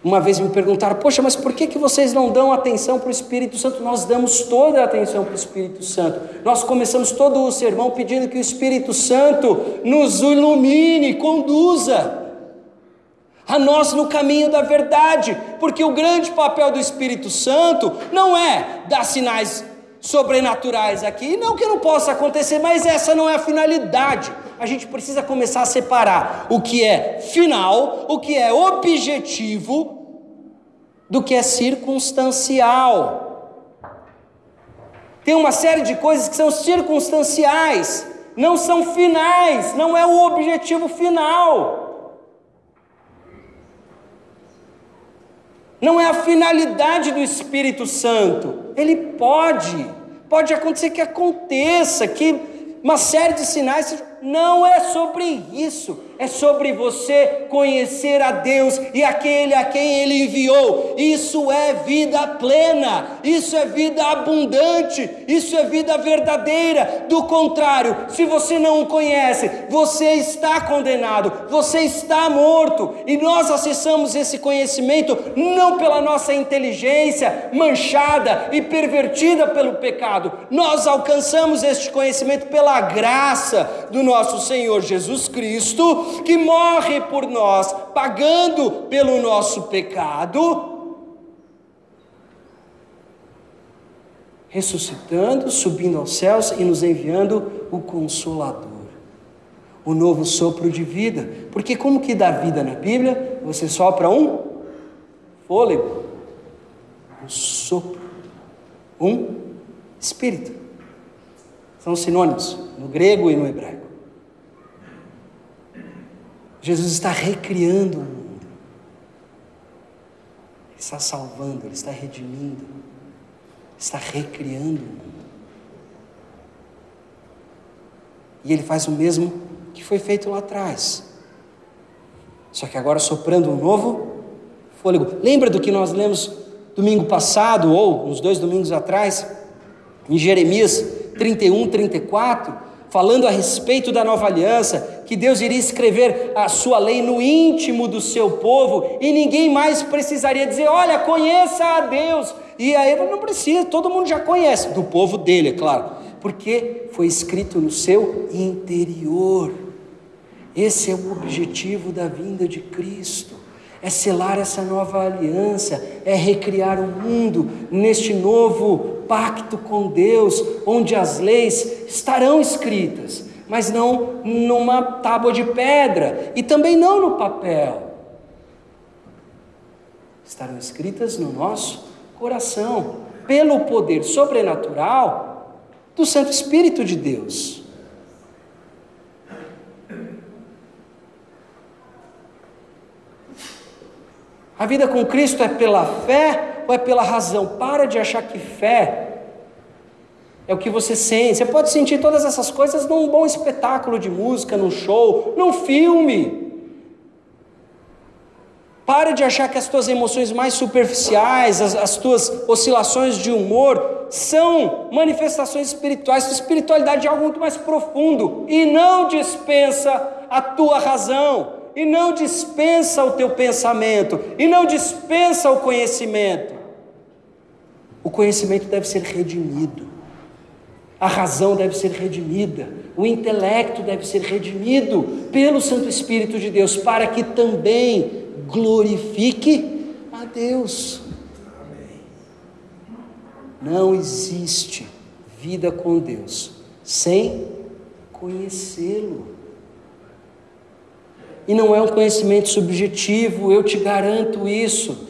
Uma vez me perguntaram, poxa, mas por que, que vocês não dão atenção para o Espírito Santo? Nós damos toda a atenção para o Espírito Santo. Nós começamos todo o sermão pedindo que o Espírito Santo nos ilumine, conduza a nós no caminho da verdade, porque o grande papel do Espírito Santo não é dar sinais sobrenaturais aqui, não que não possa acontecer, mas essa não é a finalidade. A gente precisa começar a separar o que é final, o que é objetivo, do que é circunstancial. Tem uma série de coisas que são circunstanciais, não são finais, não é o objetivo final. Não é a finalidade do Espírito Santo. Ele pode, pode acontecer que aconteça, que uma série de sinais, não é sobre isso é sobre você conhecer a Deus e aquele a quem Ele enviou. Isso é vida plena, isso é vida abundante, isso é vida verdadeira. Do contrário, se você não o conhece, você está condenado, você está morto. E nós acessamos esse conhecimento não pela nossa inteligência manchada e pervertida pelo pecado, nós alcançamos este conhecimento pela graça do nosso Senhor Jesus Cristo que morre por nós, pagando pelo nosso pecado, ressuscitando, subindo aos céus e nos enviando o Consolador, o novo sopro de vida. Porque como que dá vida na Bíblia? Você sopra um fôlego, um sopro, um espírito. São sinônimos no grego e no hebraico. Jesus está recriando o mundo. Ele está salvando, ele está redimindo, está recriando o mundo. E ele faz o mesmo que foi feito lá atrás. Só que agora soprando um novo fôlego. Lembra do que nós lemos domingo passado, ou uns dois domingos atrás, em Jeremias 31, 34? Falando a respeito da nova aliança, que Deus iria escrever a sua lei no íntimo do seu povo e ninguém mais precisaria dizer: Olha, conheça a Deus. E aí não precisa, todo mundo já conhece, do povo dele, é claro. porque foi escrito no seu interior. Esse é o objetivo da vinda de Cristo. É selar essa nova aliança, é recriar o mundo neste novo pacto com Deus, onde as leis estarão escritas, mas não numa tábua de pedra e também não no papel. Estarão escritas no nosso coração, pelo poder sobrenatural do Santo Espírito de Deus. A vida com Cristo é pela fé ou é pela razão? Para de achar que fé é o que você sente. Você pode sentir todas essas coisas num bom espetáculo de música, num show, num filme. Para de achar que as tuas emoções mais superficiais, as, as tuas oscilações de humor, são manifestações espirituais. A espiritualidade é algo muito mais profundo e não dispensa a tua razão, e não dispensa o teu pensamento, e não dispensa o conhecimento. O conhecimento deve ser redimido, a razão deve ser redimida, o intelecto deve ser redimido pelo Santo Espírito de Deus, para que também glorifique a Deus. Não existe vida com Deus sem conhecê-lo. E não é um conhecimento subjetivo, eu te garanto isso.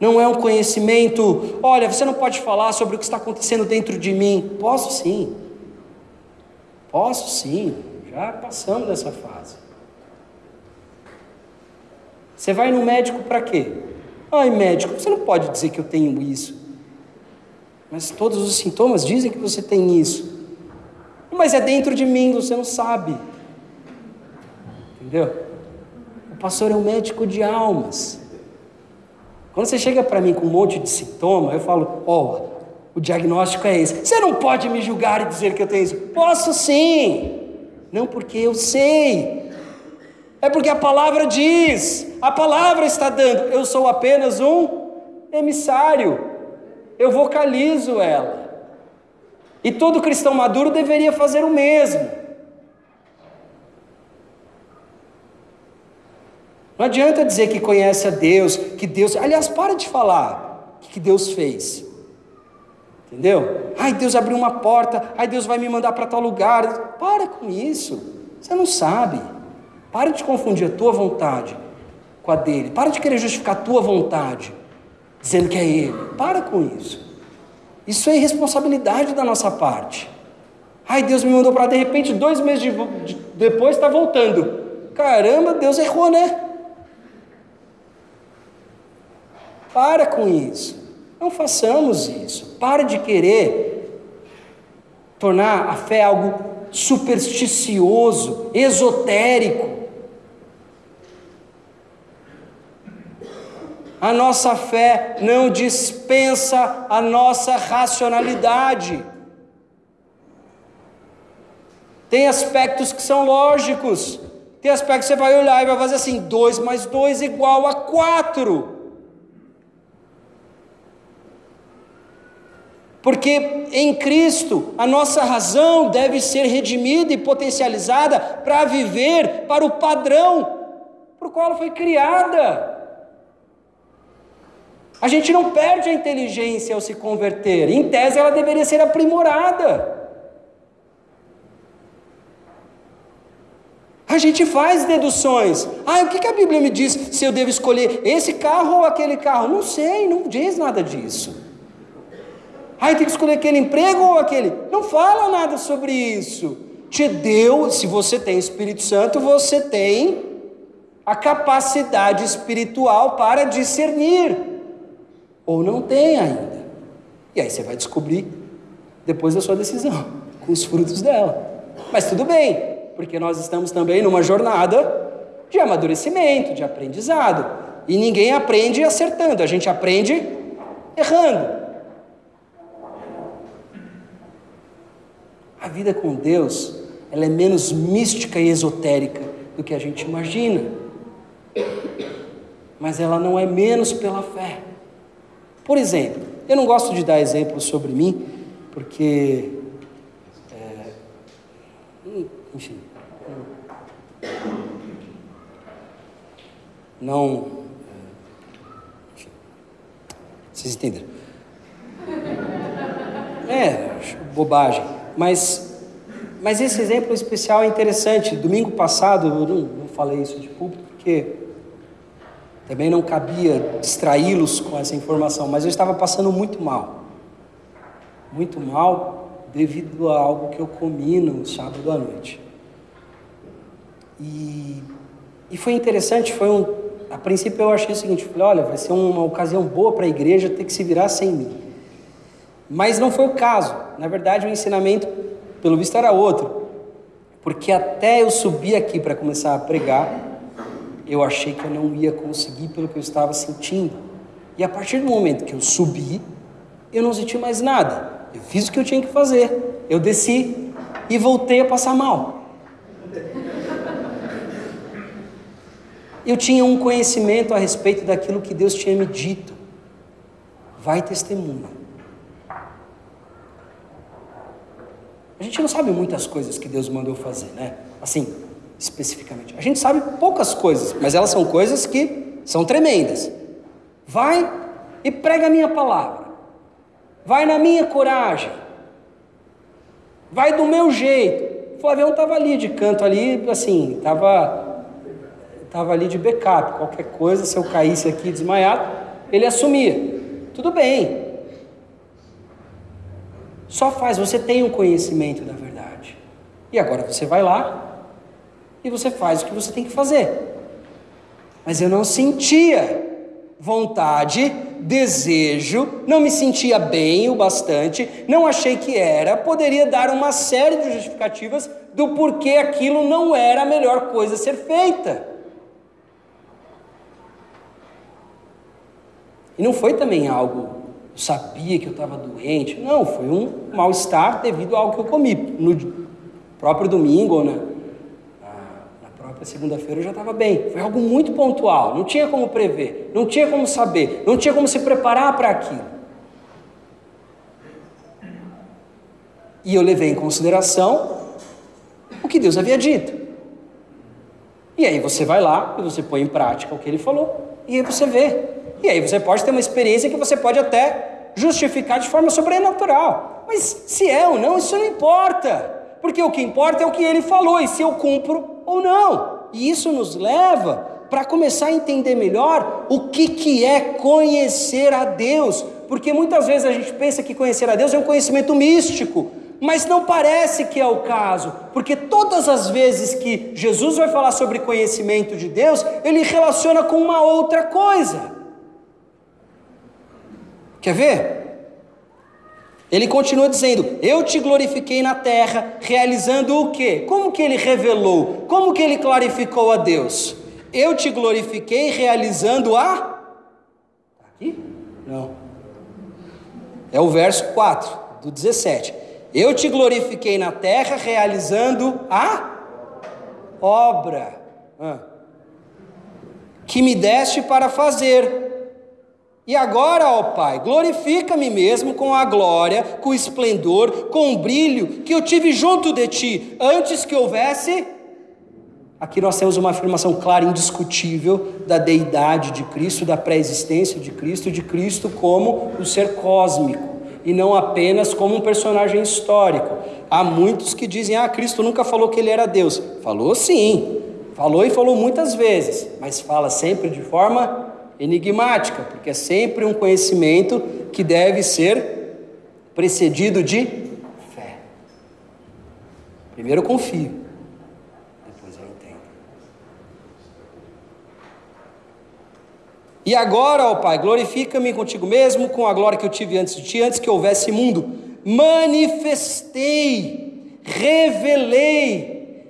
Não é um conhecimento, olha, você não pode falar sobre o que está acontecendo dentro de mim. Posso sim. Posso sim. Já passamos dessa fase. Você vai no médico para quê? Ai, médico, você não pode dizer que eu tenho isso. Mas todos os sintomas dizem que você tem isso. Mas é dentro de mim, você não sabe. Entendeu? O pastor é um médico de almas. Quando você chega para mim com um monte de sintoma, eu falo: Ó, oh, o diagnóstico é esse. Você não pode me julgar e dizer que eu tenho isso. Posso sim. Não porque eu sei. É porque a palavra diz. A palavra está dando. Eu sou apenas um emissário. Eu vocalizo ela. E todo cristão maduro deveria fazer o mesmo. Não adianta dizer que conhece a Deus, que Deus. Aliás, para de falar o que Deus fez. Entendeu? Ai, Deus abriu uma porta, ai, Deus vai me mandar para tal lugar. Para com isso. Você não sabe. Para de confundir a tua vontade com a dele. Para de querer justificar a tua vontade, dizendo que é ele. Para com isso. Isso é irresponsabilidade da nossa parte. Ai, Deus me mandou para de repente, dois meses de, de, depois está voltando. Caramba, Deus errou, né? Para com isso. Não façamos isso. Para de querer tornar a fé algo supersticioso, esotérico. A nossa fé não dispensa a nossa racionalidade. Tem aspectos que são lógicos, tem aspectos que você vai olhar e vai fazer assim: 2 mais 2 igual a 4. Porque em Cristo a nossa razão deve ser redimida e potencializada para viver para o padrão para o qual ela foi criada. A gente não perde a inteligência ao se converter. Em tese, ela deveria ser aprimorada. A gente faz deduções. Ah, o que a Bíblia me diz se eu devo escolher esse carro ou aquele carro? Não sei, não diz nada disso. Ah, eu tenho que escolher aquele emprego ou aquele. Não fala nada sobre isso. Te deu, se você tem Espírito Santo, você tem a capacidade espiritual para discernir ou não tem ainda. E aí você vai descobrir depois da sua decisão, com os frutos dela. Mas tudo bem, porque nós estamos também numa jornada de amadurecimento, de aprendizado. E ninguém aprende acertando, a gente aprende errando. A vida com Deus, ela é menos mística e esotérica do que a gente imagina. Mas ela não é menos pela fé. Por exemplo, eu não gosto de dar exemplos sobre mim, porque enfim. Não. Enfim, vocês entenderam? É, bobagem. Mas, mas esse exemplo especial é interessante. Domingo passado, eu não, não falei isso de público, porque também não cabia distraí-los com essa informação, mas eu estava passando muito mal. Muito mal devido a algo que eu comi no sábado à noite. E, e foi interessante, foi um. A princípio eu achei o seguinte, falei, olha, vai ser uma ocasião boa para a igreja ter que se virar sem mim. Mas não foi o caso. Na verdade, o ensinamento, pelo visto, era outro. Porque até eu subir aqui para começar a pregar, eu achei que eu não ia conseguir pelo que eu estava sentindo. E a partir do momento que eu subi, eu não senti mais nada. Eu fiz o que eu tinha que fazer. Eu desci e voltei a passar mal. Eu tinha um conhecimento a respeito daquilo que Deus tinha me dito. Vai testemunha. A gente não sabe muitas coisas que Deus mandou fazer, né? Assim, especificamente. A gente sabe poucas coisas, mas elas são coisas que são tremendas. Vai e prega a minha palavra. Vai na minha coragem. Vai do meu jeito. O Flavião estava ali de canto ali, assim, estava tava ali de backup. Qualquer coisa, se eu caísse aqui desmaiado, ele assumia. Tudo bem, só faz, você tem um conhecimento da verdade. E agora você vai lá e você faz o que você tem que fazer. Mas eu não sentia vontade, desejo, não me sentia bem o bastante, não achei que era, poderia dar uma série de justificativas do porquê aquilo não era a melhor coisa a ser feita. E não foi também algo sabia que eu estava doente. Não, foi um mal-estar devido a algo que eu comi. No próprio domingo ou na, na própria segunda-feira eu já estava bem. Foi algo muito pontual, não tinha como prever, não tinha como saber, não tinha como se preparar para aquilo. E eu levei em consideração o que Deus havia dito. E aí você vai lá e você põe em prática o que ele falou, e aí você vê e aí você pode ter uma experiência que você pode até justificar de forma sobrenatural. Mas se é ou não, isso não importa. Porque o que importa é o que ele falou e se eu cumpro ou não. E isso nos leva para começar a entender melhor o que, que é conhecer a Deus. Porque muitas vezes a gente pensa que conhecer a Deus é um conhecimento místico, mas não parece que é o caso, porque todas as vezes que Jesus vai falar sobre conhecimento de Deus, ele relaciona com uma outra coisa. Quer ver? Ele continua dizendo: Eu te glorifiquei na terra, realizando o quê? Como que ele revelou? Como que ele clarificou a Deus? Eu te glorifiquei realizando a. Aqui? Não. É o verso 4 do 17. Eu te glorifiquei na terra, realizando a obra ah. que me deste para fazer e agora, ó Pai, glorifica-me mesmo com a glória, com o esplendor, com o brilho que eu tive junto de ti, antes que houvesse. Aqui nós temos uma afirmação clara, indiscutível, da deidade de Cristo, da pré-existência de Cristo, de Cristo como o ser cósmico, e não apenas como um personagem histórico. Há muitos que dizem: ah, Cristo nunca falou que ele era Deus. Falou sim, falou e falou muitas vezes, mas fala sempre de forma enigmática, porque é sempre um conhecimento que deve ser precedido de fé. Primeiro eu confio, depois eu entendo. E agora, ó Pai, glorifica-me contigo mesmo, com a glória que eu tive antes de ti, antes que houvesse mundo. Manifestei, revelei,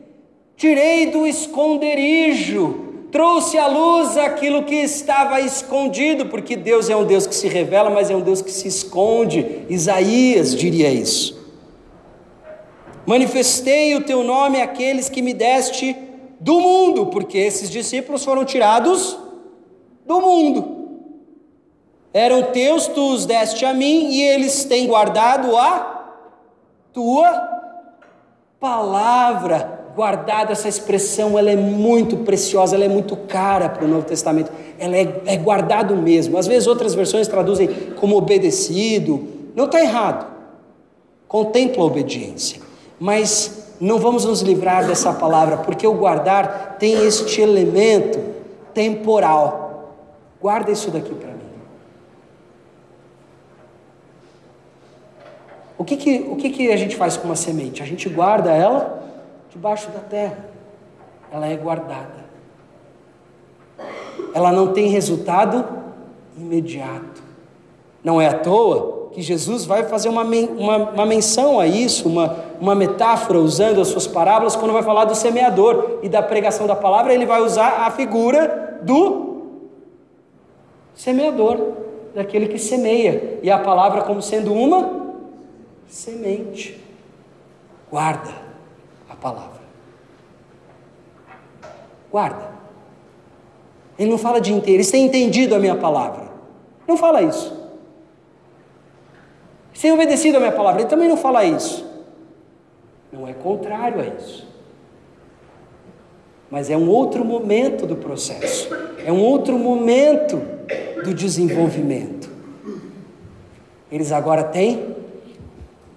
tirei do esconderijo trouxe à luz aquilo que estava escondido, porque Deus é um Deus que se revela, mas é um Deus que se esconde. Isaías diria isso. Manifestei o teu nome àqueles que me deste do mundo, porque esses discípulos foram tirados do mundo. Eram teus, tu os deste a mim, e eles têm guardado a tua palavra guardado, essa expressão, ela é muito preciosa, ela é muito cara para o Novo Testamento. Ela é, é guardado mesmo. Às vezes outras versões traduzem como obedecido. Não está errado. Contempla a obediência. Mas não vamos nos livrar dessa palavra, porque o guardar tem este elemento temporal. Guarda isso daqui para mim. O que, que, o que, que a gente faz com uma semente? A gente guarda ela debaixo da terra. Ela é guardada. Ela não tem resultado imediato. Não é à toa que Jesus vai fazer uma, uma, uma menção a isso, uma, uma metáfora usando as suas parábolas, quando vai falar do semeador e da pregação da palavra, ele vai usar a figura do semeador, daquele que semeia, e a palavra como sendo uma semente. Guarda palavra. Guarda. Ele não fala de inteiro, eles têm entendido a minha palavra. Não fala isso. Sem obedecido a minha palavra, ele também não fala isso. Não é contrário a isso. Mas é um outro momento do processo, é um outro momento do desenvolvimento. Eles agora têm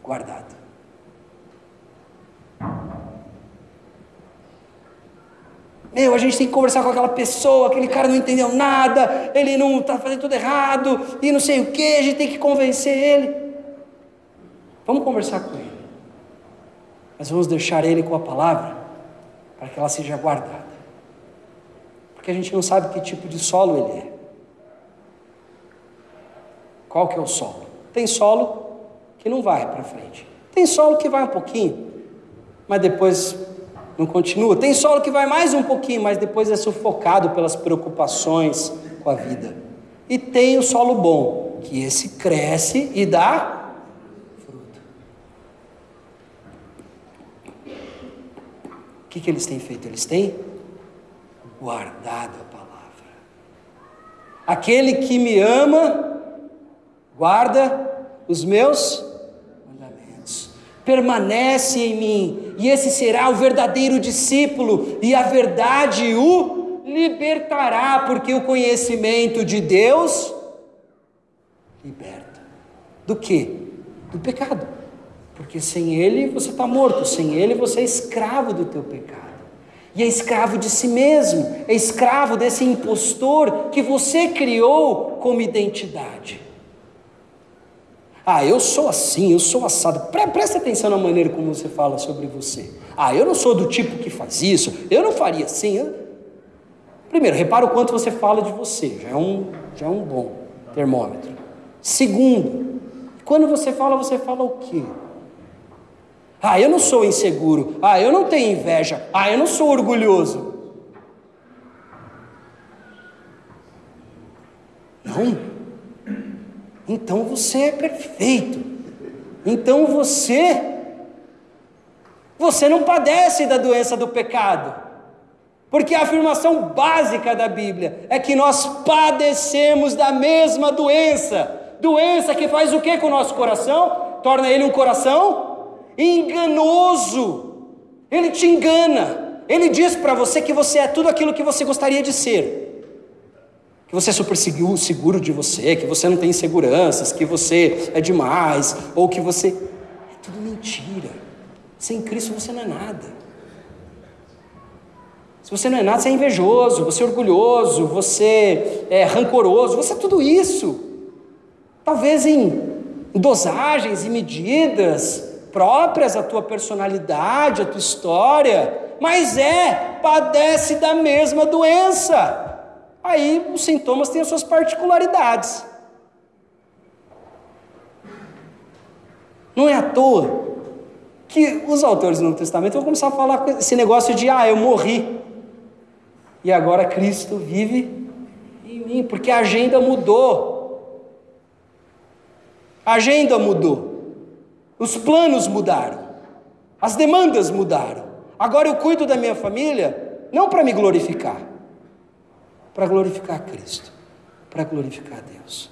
guardado. Meu, a gente tem que conversar com aquela pessoa, aquele cara não entendeu nada, ele não está fazendo tudo errado, e não sei o que, a gente tem que convencer ele. Vamos conversar com ele. Mas vamos deixar ele com a palavra, para que ela seja guardada. Porque a gente não sabe que tipo de solo ele é. Qual que é o solo? Tem solo que não vai para frente. Tem solo que vai um pouquinho, mas depois não continua. Tem solo que vai mais um pouquinho, mas depois é sufocado pelas preocupações com a vida. E tem o solo bom, que esse cresce e dá fruto. O que, que eles têm feito? Eles têm guardado a palavra. Aquele que me ama, guarda os meus permanece em mim, e esse será o verdadeiro discípulo, e a verdade o libertará, porque o conhecimento de Deus liberta. Do que? Do pecado. Porque sem ele você está morto, sem ele você é escravo do teu pecado. E é escravo de si mesmo, é escravo desse impostor que você criou como identidade. Ah, eu sou assim, eu sou assado. Pre presta atenção na maneira como você fala sobre você. Ah, eu não sou do tipo que faz isso, eu não faria assim. Primeiro, repara o quanto você fala de você, já é um, já é um bom termômetro. Segundo, quando você fala, você fala o quê? Ah, eu não sou inseguro. Ah, eu não tenho inveja. Ah, eu não sou orgulhoso. Não. Então você é perfeito. Então você você não padece da doença do pecado. Porque a afirmação básica da Bíblia é que nós padecemos da mesma doença. Doença que faz o que com o nosso coração? Torna ele um coração enganoso. Ele te engana. Ele diz para você que você é tudo aquilo que você gostaria de ser que você é super seguro de você, que você não tem inseguranças, que você é demais, ou que você. É tudo mentira. Sem Cristo você não é nada. Se você não é nada, você é invejoso, você é orgulhoso, você é rancoroso, você é tudo isso. Talvez em dosagens e medidas próprias à tua personalidade, à tua história, mas é, padece da mesma doença. Aí os sintomas têm as suas particularidades. Não é à toa que os autores do Novo Testamento vão começar a falar esse negócio de ah, eu morri. E agora Cristo vive em mim, porque a agenda mudou. A agenda mudou. Os planos mudaram. As demandas mudaram. Agora eu cuido da minha família não para me glorificar, para glorificar Cristo, para glorificar Deus.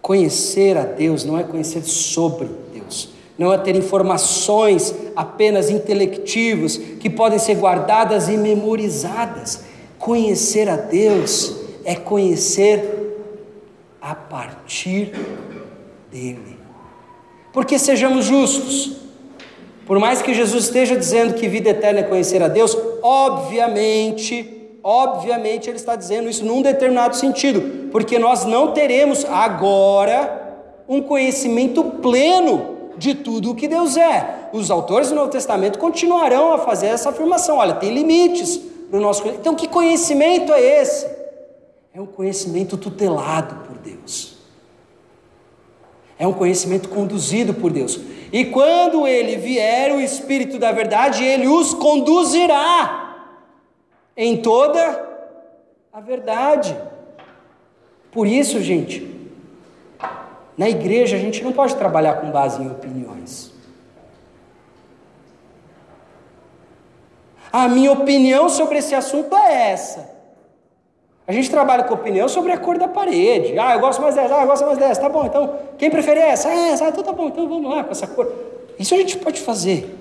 Conhecer a Deus não é conhecer sobre Deus. não é ter informações apenas intelectivas que podem ser guardadas e memorizadas. Conhecer a Deus é conhecer a partir dele. Porque sejamos justos, por mais que Jesus esteja dizendo que vida eterna é conhecer a Deus, obviamente, obviamente ele está dizendo isso num determinado sentido, porque nós não teremos agora um conhecimento pleno de tudo o que Deus é. Os autores do Novo Testamento continuarão a fazer essa afirmação: olha, tem limites para o nosso conhecimento. Então, que conhecimento é esse? É um conhecimento tutelado por Deus. É um conhecimento conduzido por Deus. E quando ele vier, o Espírito da Verdade, ele os conduzirá em toda a verdade. Por isso, gente, na igreja a gente não pode trabalhar com base em opiniões. A minha opinião sobre esse assunto é essa. A gente trabalha com opinião sobre a cor da parede. Ah, eu gosto mais dessa, ah, eu gosto mais dessa. Tá bom, então quem prefere essa? Ah, essa, então tá bom, então vamos lá com essa cor. Isso a gente pode fazer.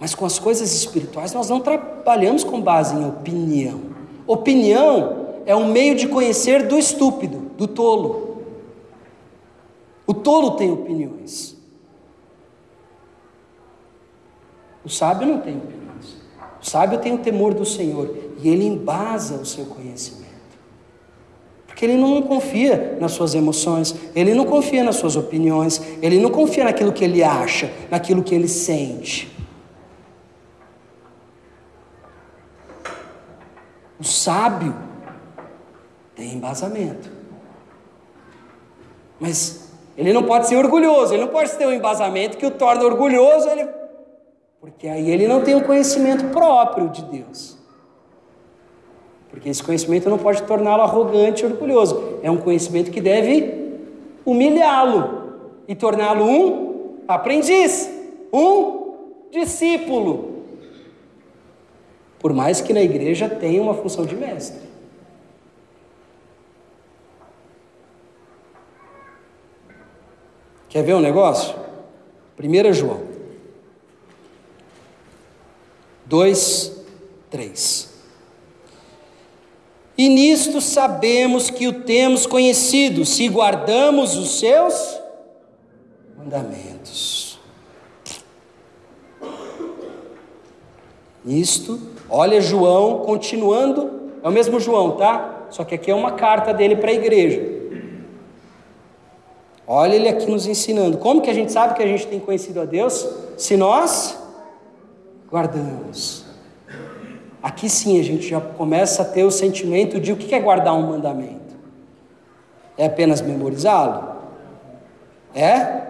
Mas com as coisas espirituais nós não trabalhamos com base em opinião. Opinião é um meio de conhecer do estúpido, do tolo. O tolo tem opiniões. O sábio não tem opiniões. O sábio tem o temor do Senhor e ele embasa o seu conhecimento. Porque ele não confia nas suas emoções, ele não confia nas suas opiniões, ele não confia naquilo que ele acha, naquilo que ele sente. O sábio tem embasamento. Mas ele não pode ser orgulhoso, ele não pode ter um embasamento que o torna orgulhoso, ele... porque aí ele não tem um conhecimento próprio de Deus. Porque esse conhecimento não pode torná-lo arrogante e orgulhoso. É um conhecimento que deve humilhá-lo e torná-lo um aprendiz, um discípulo. Por mais que na igreja tenha uma função de mestre. Quer ver um negócio? 1 João 2, 3. E nisto sabemos que o temos conhecido, se guardamos os seus mandamentos. Nisto, olha João continuando, é o mesmo João, tá? Só que aqui é uma carta dele para a igreja. Olha ele aqui nos ensinando. Como que a gente sabe que a gente tem conhecido a Deus? Se nós guardamos. Aqui sim a gente já começa a ter o sentimento de o que é guardar um mandamento. É apenas memorizá-lo? É?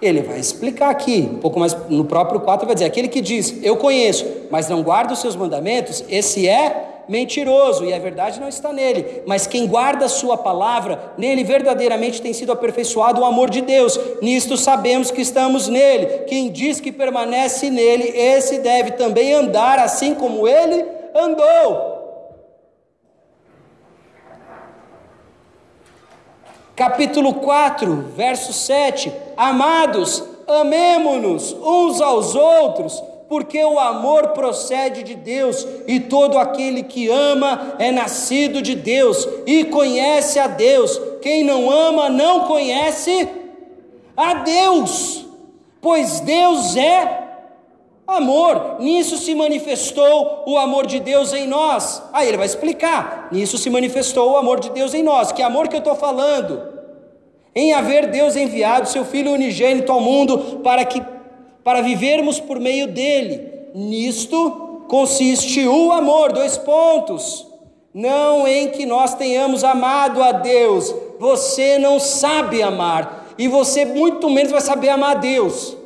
Ele vai explicar aqui, um pouco mais no próprio 4, vai dizer: aquele que diz, eu conheço, mas não guarda os seus mandamentos, esse é mentiroso e a verdade não está nele. Mas quem guarda a sua palavra, nele verdadeiramente tem sido aperfeiçoado o amor de Deus. Nisto sabemos que estamos nele. Quem diz que permanece nele, esse deve também andar assim como ele andou. Capítulo 4, verso 7. Amados, amemo-nos uns aos outros porque o amor procede de Deus, e todo aquele que ama é nascido de Deus e conhece a Deus. Quem não ama não conhece a Deus, pois Deus é amor. Nisso se manifestou o amor de Deus em nós. Aí ele vai explicar: nisso se manifestou o amor de Deus em nós. Que amor que eu estou falando? Em haver Deus enviado seu Filho unigênito ao mundo para que para vivermos por meio dele. Nisto consiste o amor, dois pontos. Não em que nós tenhamos amado a Deus, você não sabe amar, e você muito menos vai saber amar a Deus,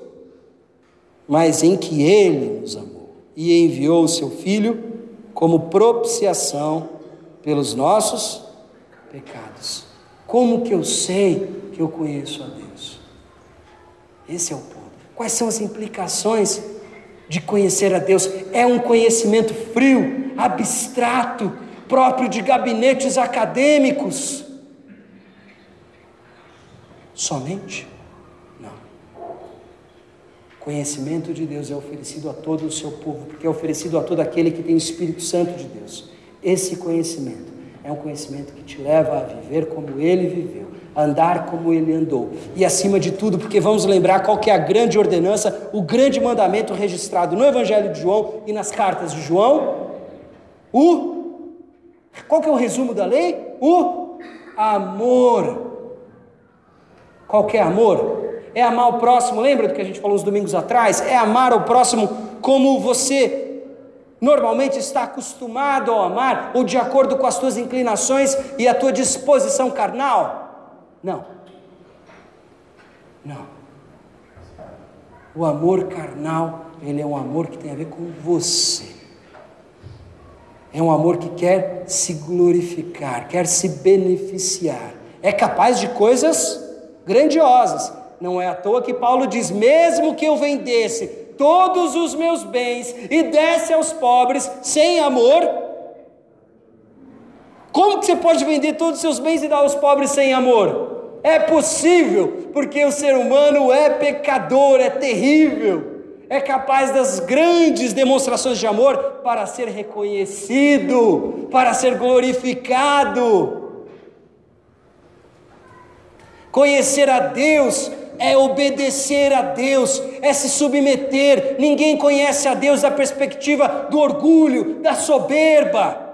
mas em que Ele nos amou e enviou o seu Filho como propiciação pelos nossos pecados. Como que eu sei que eu conheço a Deus? Esse é o ponto. Quais são as implicações de conhecer a Deus? É um conhecimento frio, abstrato, próprio de gabinetes acadêmicos? Somente? Não. conhecimento de Deus é oferecido a todo o seu povo, porque é oferecido a todo aquele que tem o Espírito Santo de Deus. Esse conhecimento é um conhecimento que te leva a viver como ele viveu, andar como ele andou. E acima de tudo, porque vamos lembrar qual que é a grande ordenança, o grande mandamento registrado no Evangelho de João e nas cartas de João, o qual que é o resumo da lei? O amor. Qual que é amor? É amar o próximo, lembra do que a gente falou uns domingos atrás? É amar o próximo como você normalmente está acostumado a amar, ou de acordo com as tuas inclinações e a tua disposição carnal? Não. Não. O amor carnal, ele é um amor que tem a ver com você. É um amor que quer se glorificar, quer se beneficiar. É capaz de coisas grandiosas. Não é à toa que Paulo diz: mesmo que eu vendesse todos os meus bens e desse aos pobres sem amor, como que você pode vender todos os seus bens e dar aos pobres sem amor? É possível, porque o ser humano é pecador, é terrível é capaz das grandes demonstrações de amor para ser reconhecido, para ser glorificado. Conhecer a Deus é obedecer a Deus, é se submeter. Ninguém conhece a Deus da perspectiva do orgulho, da soberba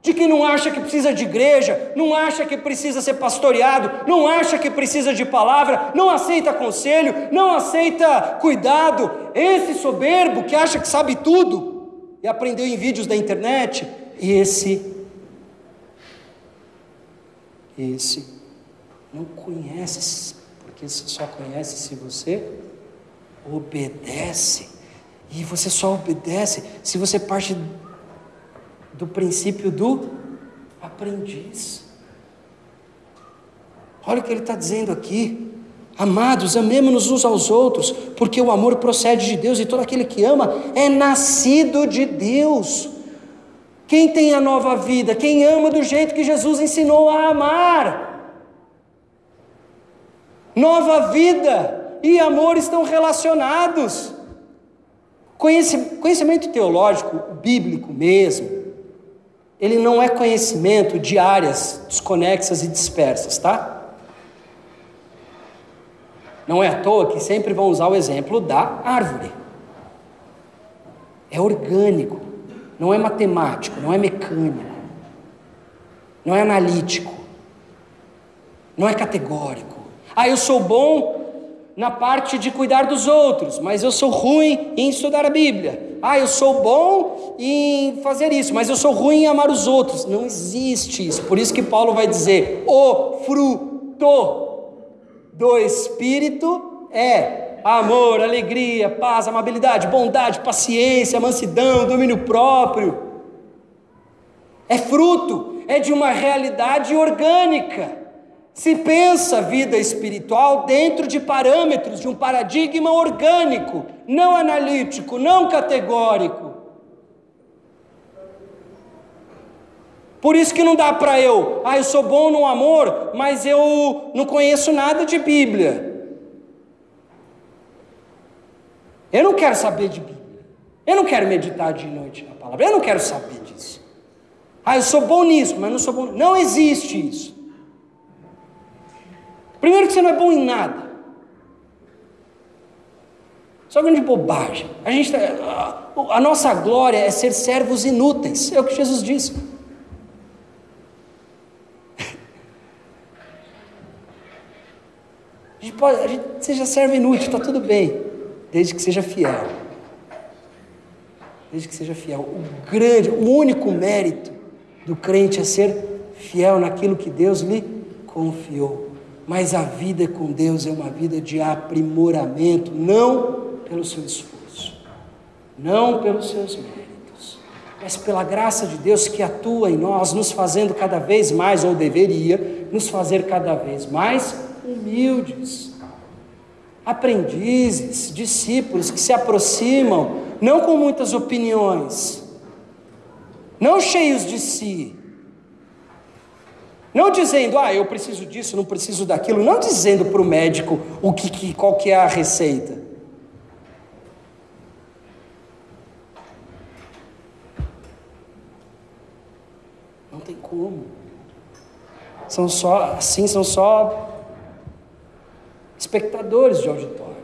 de que não acha que precisa de igreja, não acha que precisa ser pastoreado, não acha que precisa de palavra, não aceita conselho, não aceita cuidado. Esse soberbo que acha que sabe tudo e aprendeu em vídeos da internet, esse esse não conhece, você só conhece se você obedece. E você só obedece se você parte do princípio do aprendiz. Olha o que ele está dizendo aqui. Amados, amemos-nos uns aos outros, porque o amor procede de Deus e todo aquele que ama é nascido de Deus. Quem tem a nova vida? Quem ama do jeito que Jesus ensinou a amar. Nova vida e amor estão relacionados. Conhecimento teológico, bíblico mesmo, ele não é conhecimento de áreas desconexas e dispersas, tá? Não é à toa que sempre vão usar o exemplo da árvore. É orgânico, não é matemático, não é mecânico, não é analítico, não é categórico. Ah, eu sou bom na parte de cuidar dos outros, mas eu sou ruim em estudar a Bíblia. Ah, eu sou bom em fazer isso, mas eu sou ruim em amar os outros. Não existe isso. Por isso que Paulo vai dizer: o fruto do Espírito é amor, alegria, paz, amabilidade, bondade, paciência, mansidão, domínio próprio. É fruto, é de uma realidade orgânica. Se pensa a vida espiritual dentro de parâmetros, de um paradigma orgânico, não analítico, não categórico. Por isso que não dá para eu, ah, eu sou bom no amor, mas eu não conheço nada de Bíblia. Eu não quero saber de Bíblia. Eu não quero meditar de noite na palavra. Eu não quero saber disso. Ah, eu sou bom nisso, mas não sou bom. Não existe isso. Primeiro que você não é bom em nada. Só grande bobagem. A, gente tá, a, a nossa glória é ser servos inúteis. É o que Jesus disse. A gente pode, a gente seja servo inútil, está tudo bem, desde que seja fiel. Desde que seja fiel. O grande, o único mérito do crente é ser fiel naquilo que Deus lhe confiou. Mas a vida com Deus é uma vida de aprimoramento, não pelo seu esforço, não pelos seus méritos, mas pela graça de Deus que atua em nós, nos fazendo cada vez mais, ou deveria, nos fazer cada vez mais humildes, aprendizes, discípulos que se aproximam, não com muitas opiniões, não cheios de si, não dizendo, ah, eu preciso disso, não preciso daquilo, não dizendo para o médico o que, que, qual que é a receita. Não tem como. São só, assim, são só espectadores de auditório.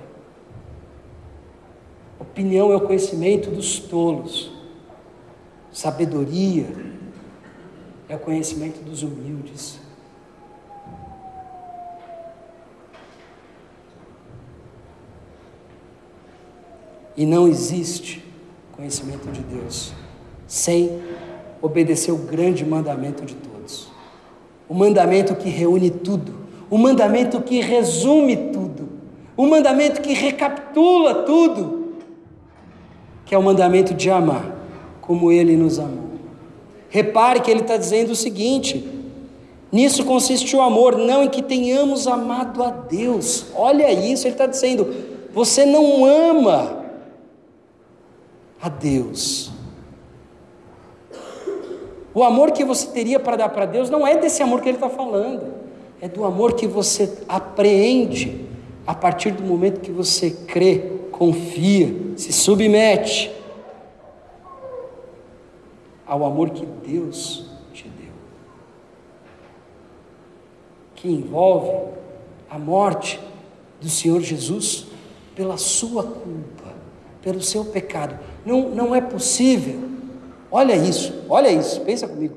Opinião é o conhecimento dos tolos. Sabedoria é o conhecimento dos humildes. E não existe conhecimento de Deus sem obedecer o grande mandamento de todos. O mandamento que reúne tudo, o mandamento que resume tudo, o mandamento que recapitula tudo, que é o mandamento de amar como Ele nos amou. Repare que ele está dizendo o seguinte: nisso consiste o amor, não em que tenhamos amado a Deus. Olha isso, ele está dizendo: você não ama a Deus. O amor que você teria para dar para Deus não é desse amor que ele está falando, é do amor que você apreende a partir do momento que você crê, confia, se submete ao amor que Deus te deu, que envolve a morte do Senhor Jesus pela sua culpa, pelo seu pecado. Não, não é possível, olha isso, olha isso, pensa comigo.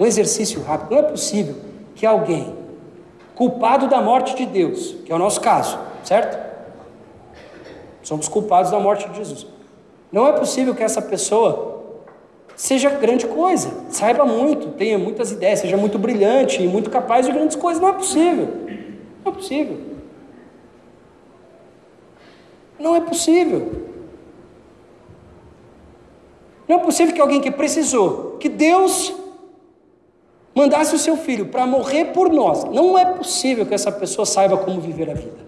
Um exercício rápido, não é possível que alguém culpado da morte de Deus, que é o nosso caso, certo? Somos culpados da morte de Jesus. Não é possível que essa pessoa seja grande coisa, saiba muito, tenha muitas ideias, seja muito brilhante e muito capaz de grandes coisas. Não é possível. Não é possível. Não é possível. Não é possível que alguém que precisou, que Deus mandasse o seu filho para morrer por nós, não é possível que essa pessoa saiba como viver a vida.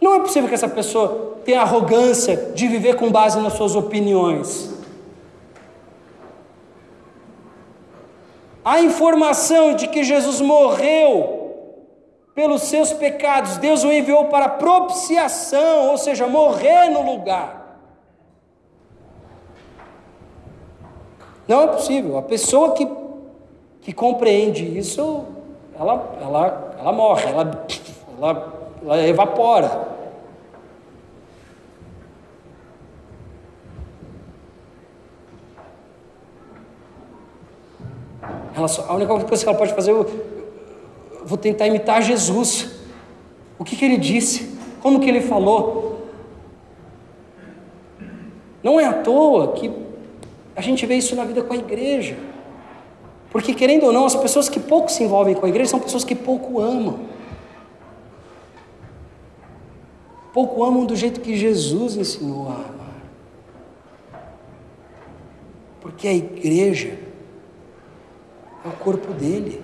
Não é possível que essa pessoa tenha arrogância de viver com base nas suas opiniões. A informação de que Jesus morreu pelos seus pecados, Deus o enviou para propiciação, ou seja, morrer no lugar. Não é possível. A pessoa que, que compreende isso, ela, ela, ela morre, ela, ela ela evapora. Ela só, a única coisa que ela pode fazer, eu, eu vou tentar imitar Jesus. O que, que ele disse? Como que ele falou? Não é à toa que a gente vê isso na vida com a igreja. Porque, querendo ou não, as pessoas que pouco se envolvem com a igreja são pessoas que pouco amam. Pouco amam do jeito que Jesus ensinou a amar. Porque a igreja é o corpo dele.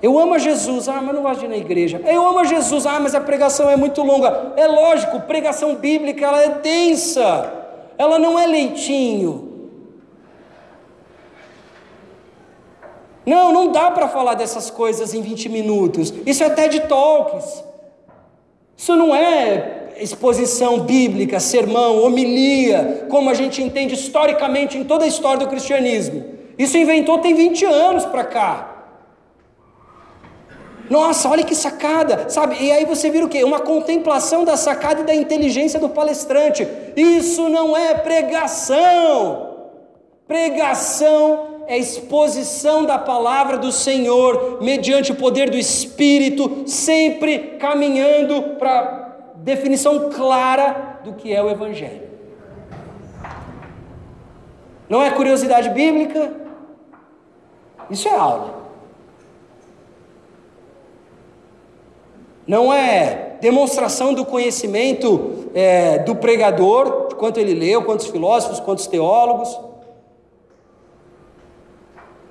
Eu amo a Jesus, ah, mas não gosto de ir na igreja. Eu amo a Jesus, ah, mas a pregação é muito longa. É lógico, pregação bíblica ela é densa, ela não é leitinho. Não, não dá para falar dessas coisas em 20 minutos. Isso é TED Talks. Isso não é exposição bíblica, sermão, homilia, como a gente entende historicamente em toda a história do cristianismo. Isso inventou tem 20 anos para cá. Nossa, olha que sacada, sabe? E aí você vira o quê? Uma contemplação da sacada e da inteligência do palestrante. Isso não é pregação. Pregação é exposição da palavra do Senhor, mediante o poder do Espírito, sempre caminhando para definição clara do que é o Evangelho. Não é curiosidade bíblica, isso é aula. Não é demonstração do conhecimento é, do pregador, de quanto ele leu, quantos filósofos, quantos teólogos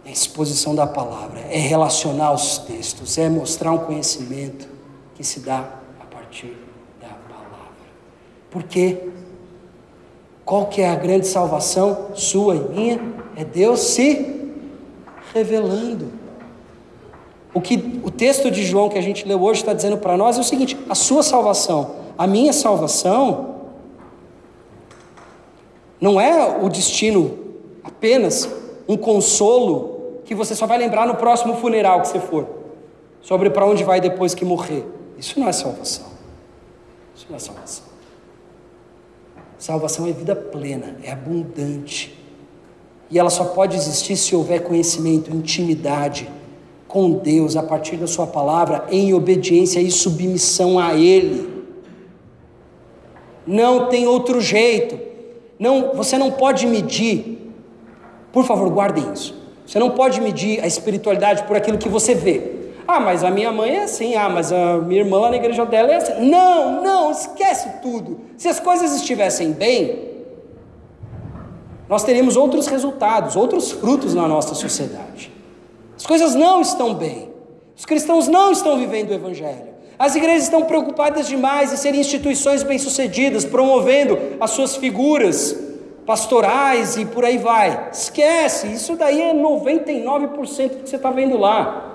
é exposição da palavra, é relacionar os textos, é mostrar um conhecimento que se dá a partir da palavra. Por quê? Qual que é a grande salvação sua e minha? É Deus se revelando. O que o texto de João que a gente leu hoje está dizendo para nós é o seguinte: a sua salvação, a minha salvação, não é o destino apenas um consolo que você só vai lembrar no próximo funeral que você for, sobre para onde vai depois que morrer. Isso não é salvação. Isso não é salvação. Salvação é vida plena, é abundante. E ela só pode existir se houver conhecimento, intimidade com Deus a partir da Sua palavra, em obediência e submissão a Ele. Não tem outro jeito. Não, você não pode medir. Por favor, guardem isso. Você não pode medir a espiritualidade por aquilo que você vê. Ah, mas a minha mãe é assim. Ah, mas a minha irmã lá na igreja dela é assim. Não, não, esquece tudo. Se as coisas estivessem bem, nós teríamos outros resultados, outros frutos na nossa sociedade. As coisas não estão bem. Os cristãos não estão vivendo o evangelho. As igrejas estão preocupadas demais em serem instituições bem-sucedidas, promovendo as suas figuras pastorais e por aí vai. Esquece, isso daí é 99% do que você está vendo lá.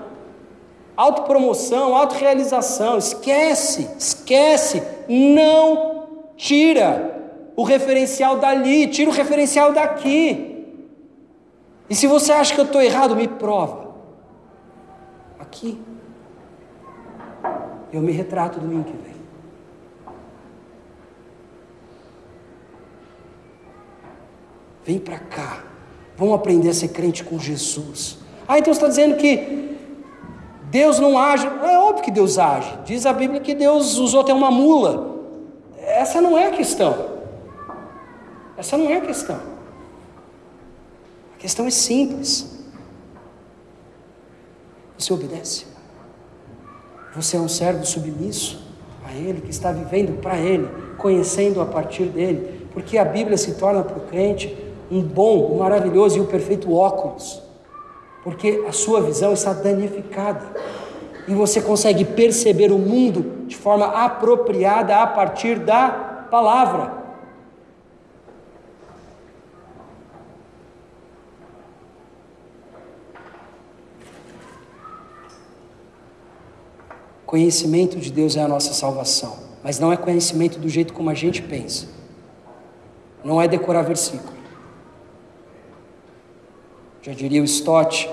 Autopromoção, autorrealização, esquece, esquece, não tira o referencial dali, tira o referencial daqui. E se você acha que eu estou errado, me prova. Aqui. Eu me retrato domingo que vem. Vem para cá. Vamos aprender a ser crente com Jesus. Ah, então você está dizendo que Deus não age. É óbvio que Deus age. Diz a Bíblia que Deus usou até uma mula. Essa não é a questão. Essa não é a questão. A questão é simples. Você obedece. Você é um servo submisso a Ele, que está vivendo para Ele, conhecendo a partir dele, porque a Bíblia se torna para o crente um bom, um maravilhoso e um perfeito óculos, porque a sua visão está danificada e você consegue perceber o mundo de forma apropriada a partir da palavra. Conhecimento de Deus é a nossa salvação, mas não é conhecimento do jeito como a gente pensa. Não é decorar versículo. Já diria o Stott,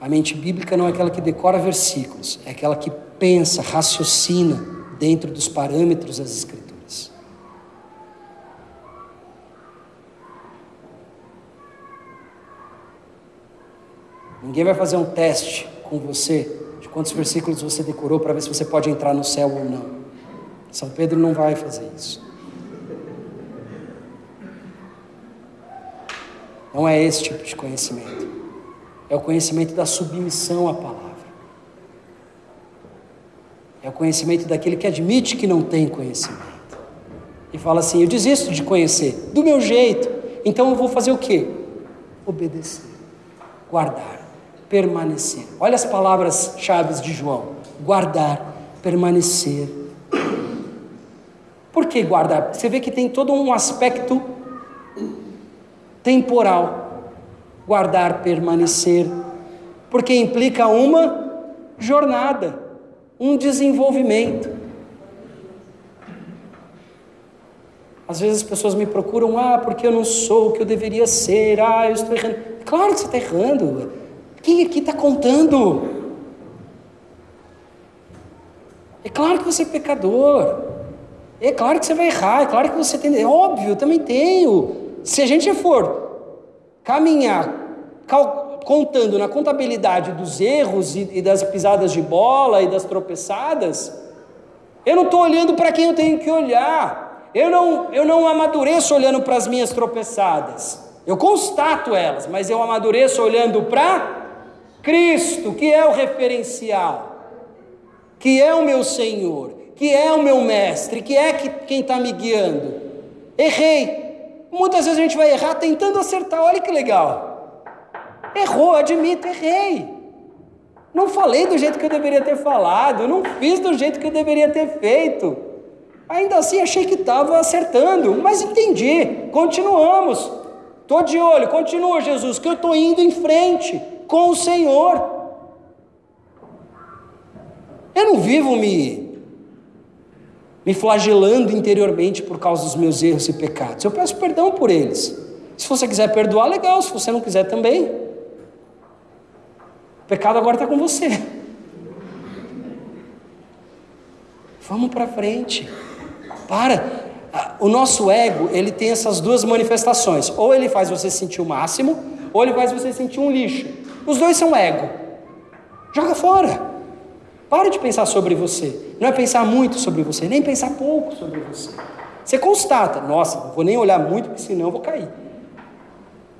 a mente bíblica não é aquela que decora versículos, é aquela que pensa, raciocina dentro dos parâmetros das Escrituras. Ninguém vai fazer um teste com você quantos versículos você decorou para ver se você pode entrar no céu ou não. São Pedro não vai fazer isso. Não é esse tipo de conhecimento. É o conhecimento da submissão à palavra. É o conhecimento daquele que admite que não tem conhecimento. E fala assim: Eu desisto de conhecer, do meu jeito. Então eu vou fazer o quê? Obedecer, guardar permanecer. Olha as palavras chaves de João: guardar, permanecer. Por que guardar? Você vê que tem todo um aspecto temporal. Guardar, permanecer, porque implica uma jornada, um desenvolvimento. Às vezes as pessoas me procuram, ah, porque eu não sou o que eu deveria ser, ah, eu estou errando. Claro que você está errando. Quem aqui está contando? É claro que você é pecador. É claro que você vai errar. É claro que você tem. É óbvio, eu também tenho. Se a gente for caminhar contando na contabilidade dos erros e, e das pisadas de bola e das tropeçadas, eu não estou olhando para quem eu tenho que olhar. Eu não, eu não amadureço olhando para as minhas tropeçadas. Eu constato elas, mas eu amadureço olhando para Cristo, que é o referencial, que é o meu Senhor, que é o meu mestre, que é quem está me guiando. Errei. Muitas vezes a gente vai errar tentando acertar. Olha que legal. Errou, admito, errei. Não falei do jeito que eu deveria ter falado, não fiz do jeito que eu deveria ter feito. Ainda assim achei que estava acertando, mas entendi. Continuamos. Estou de olho, continua, Jesus, que eu estou indo em frente com o Senhor. Eu não vivo me, me flagelando interiormente por causa dos meus erros e pecados. Eu peço perdão por eles. Se você quiser perdoar, legal. Se você não quiser também. O pecado agora está com você. Vamos para frente. Para. O nosso ego, ele tem essas duas manifestações. Ou ele faz você sentir o máximo, ou ele faz você sentir um lixo. Os dois são ego. Joga fora. Para de pensar sobre você. Não é pensar muito sobre você, nem pensar pouco sobre você. Você constata, nossa, não vou nem olhar muito, porque senão eu vou cair.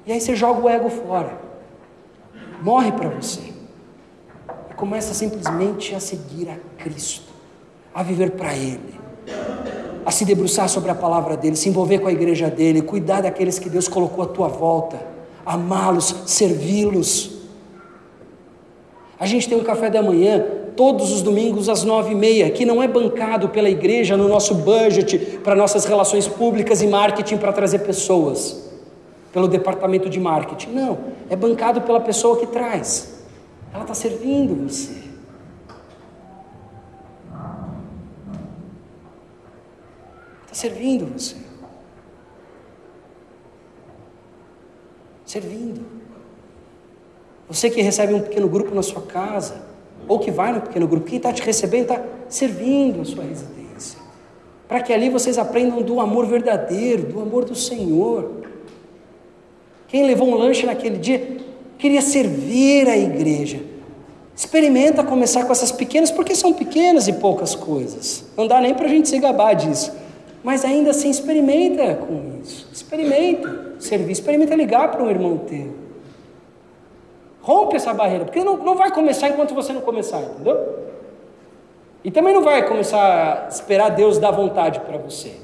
E aí você joga o ego fora. Morre para você. E começa simplesmente a seguir a Cristo, a viver para Ele, a se debruçar sobre a palavra dele, se envolver com a igreja dele, cuidar daqueles que Deus colocou à tua volta, amá-los, servi-los. A gente tem um café da manhã todos os domingos às nove e meia, que não é bancado pela igreja no nosso budget para nossas relações públicas e marketing para trazer pessoas, pelo departamento de marketing. Não, é bancado pela pessoa que traz. Ela está servindo você. Está servindo você. Servindo. Você que recebe um pequeno grupo na sua casa, ou que vai no pequeno grupo, quem está te recebendo está servindo a sua residência. Para que ali vocês aprendam do amor verdadeiro, do amor do Senhor. Quem levou um lanche naquele dia queria servir a igreja. Experimenta começar com essas pequenas, porque são pequenas e poucas coisas. Não dá nem para a gente se gabar disso. Mas ainda assim, experimenta com isso. Experimenta servir, experimenta ligar para um irmão teu. Rompe essa barreira, porque não, não vai começar enquanto você não começar, entendeu? E também não vai começar a esperar Deus dar vontade para você.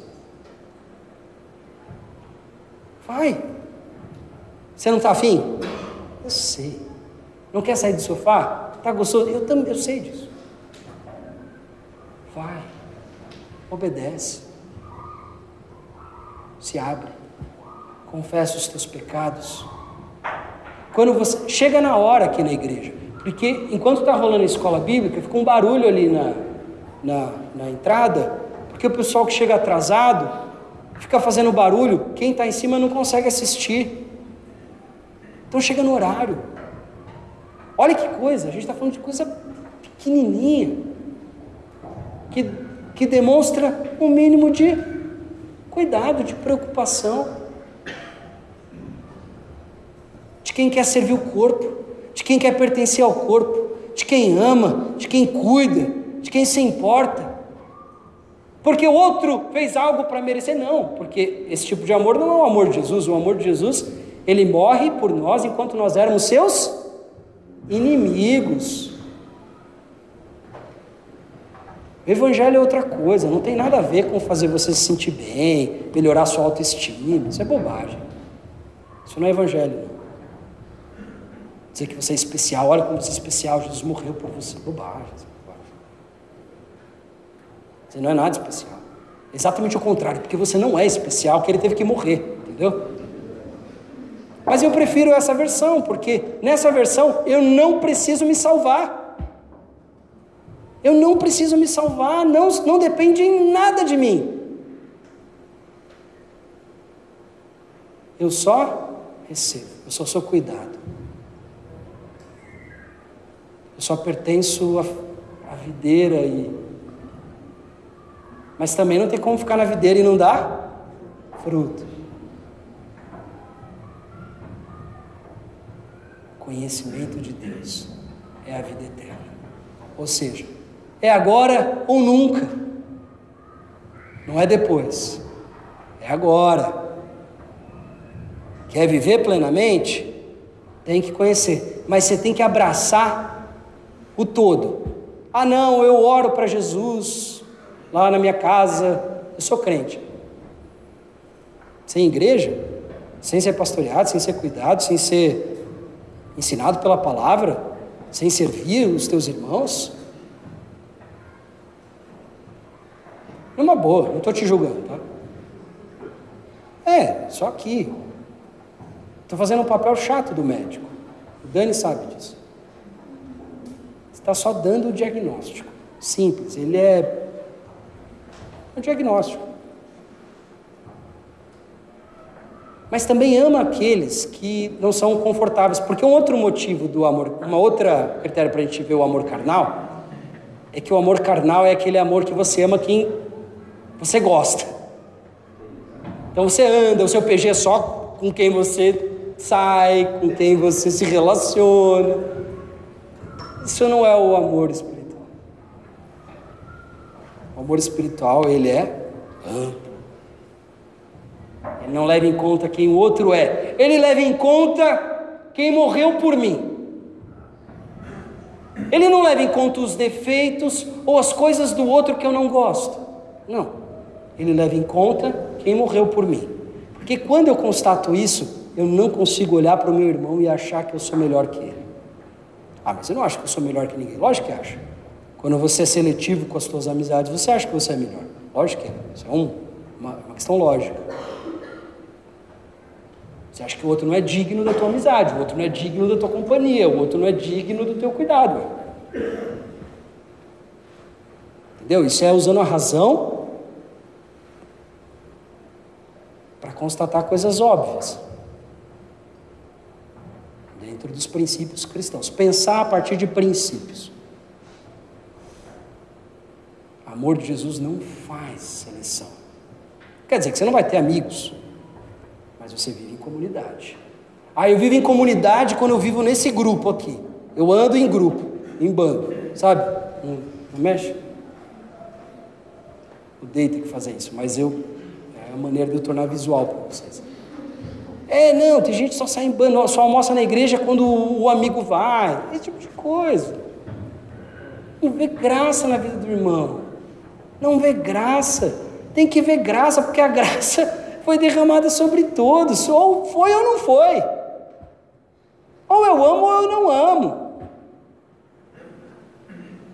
Vai. Você não está afim? Eu sei. Não quer sair do sofá? Está gostoso? Eu também, eu sei disso. Vai. Obedece. Se abre. Confessa os teus pecados. Quando você chega na hora aqui na igreja, porque enquanto está rolando a escola bíblica, fica um barulho ali na, na, na entrada, porque o pessoal que chega atrasado fica fazendo barulho, quem está em cima não consegue assistir. Então chega no horário. Olha que coisa, a gente está falando de coisa pequenininha, que, que demonstra um mínimo de cuidado, de preocupação. Quem quer servir o corpo, de quem quer pertencer ao corpo, de quem ama, de quem cuida, de quem se importa. Porque o outro fez algo para merecer, não, porque esse tipo de amor não é o amor de Jesus, o amor de Jesus, ele morre por nós enquanto nós éramos seus inimigos. O evangelho é outra coisa, não tem nada a ver com fazer você se sentir bem, melhorar sua autoestima, isso é bobagem. Isso não é evangelho. Não dizer que você é especial, olha como você é especial, Jesus morreu por você. Bobagem. Você não é nada especial. Exatamente o contrário, porque você não é especial, que ele teve que morrer, entendeu? Mas eu prefiro essa versão, porque nessa versão eu não preciso me salvar. Eu não preciso me salvar, não, não depende em nada de mim. Eu só recebo, eu só sou cuidado. Eu só pertenço à, à videira e. Mas também não tem como ficar na videira e não dar fruto. Conhecimento de Deus é a vida eterna. Ou seja, é agora ou nunca. Não é depois. É agora. Quer viver plenamente? Tem que conhecer. Mas você tem que abraçar o todo. Ah, não, eu oro para Jesus lá na minha casa, eu sou crente. Sem igreja, sem ser pastoreado, sem ser cuidado, sem ser ensinado pela palavra, sem servir os teus irmãos. Numa boa, não estou te julgando, tá? É, só aqui. Estou fazendo um papel chato do médico. O Dani sabe disso está só dando o diagnóstico. Simples, ele é um diagnóstico. mas também ama aqueles que não são confortáveis, porque um outro motivo do amor, uma outra critério para a gente ver o amor carnal, é que o amor carnal é aquele amor que você ama quem você gosta. Então você anda, o seu PG é só com quem você sai, com quem você se relaciona. Isso não é o amor espiritual. O amor espiritual, ele é amplo. Ele não leva em conta quem o outro é. Ele leva em conta quem morreu por mim. Ele não leva em conta os defeitos ou as coisas do outro que eu não gosto. Não. Ele leva em conta quem morreu por mim. Porque quando eu constato isso, eu não consigo olhar para o meu irmão e achar que eu sou melhor que ele. Ah, mas eu não acho que eu sou melhor que ninguém. Lógico que acha. Quando você é seletivo com as suas amizades, você acha que você é melhor. Lógico que é. Isso é um, uma, uma questão lógica. Você acha que o outro não é digno da tua amizade, o outro não é digno da tua companhia, o outro não é digno do teu cuidado. Entendeu? Isso é usando a razão para constatar coisas óbvias. Dentro dos princípios cristãos. Pensar a partir de princípios. O amor de Jesus não faz seleção. Quer dizer que você não vai ter amigos, mas você vive comunidade. Ah, eu vivo em comunidade quando eu vivo nesse grupo aqui. Eu ando em grupo, em bando, sabe? Não, não mexe? Odeio ter que fazer isso, mas eu é a maneira de eu tornar visual para vocês. É, não, tem gente que só sai em bando, só almoça na igreja quando o amigo vai, esse tipo de coisa. Não vê graça na vida do irmão. Não vê graça. Tem que ver graça, porque a graça foi derramada sobre todos, ou foi ou não foi. Ou eu amo ou eu não amo.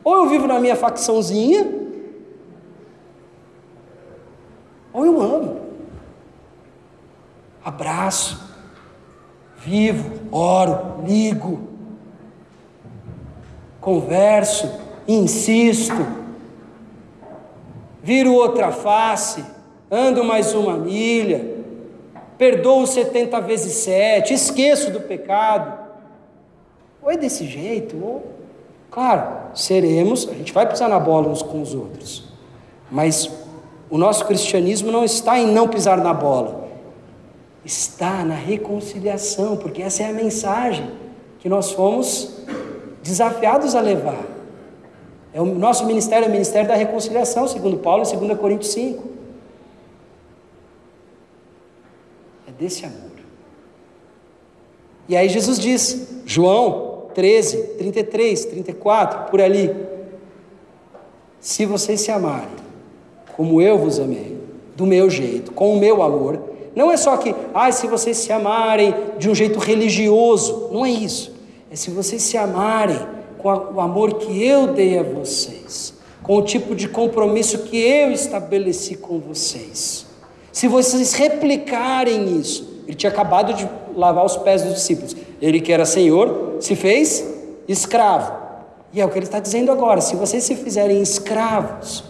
Ou eu vivo na minha facçãozinha, ou eu amo. Abraço, vivo, oro, ligo, converso, insisto, viro outra face ando mais uma milha, perdoo 70 vezes 7, esqueço do pecado. Ou é desse jeito, ou. Claro, seremos, a gente vai pisar na bola uns com os outros, mas o nosso cristianismo não está em não pisar na bola, está na reconciliação, porque essa é a mensagem que nós fomos desafiados a levar. É o nosso ministério é o ministério da reconciliação, segundo Paulo em 2 Coríntios 5. desse amor. E aí Jesus diz, João 13, 33, 34, por ali: Se vocês se amarem, como eu vos amei, do meu jeito, com o meu amor, não é só que, ah, se vocês se amarem de um jeito religioso, não é isso. É se vocês se amarem com o amor que eu dei a vocês, com o tipo de compromisso que eu estabeleci com vocês. Se vocês replicarem isso, ele tinha acabado de lavar os pés dos discípulos. Ele que era senhor se fez escravo. E é o que ele está dizendo agora: se vocês se fizerem escravos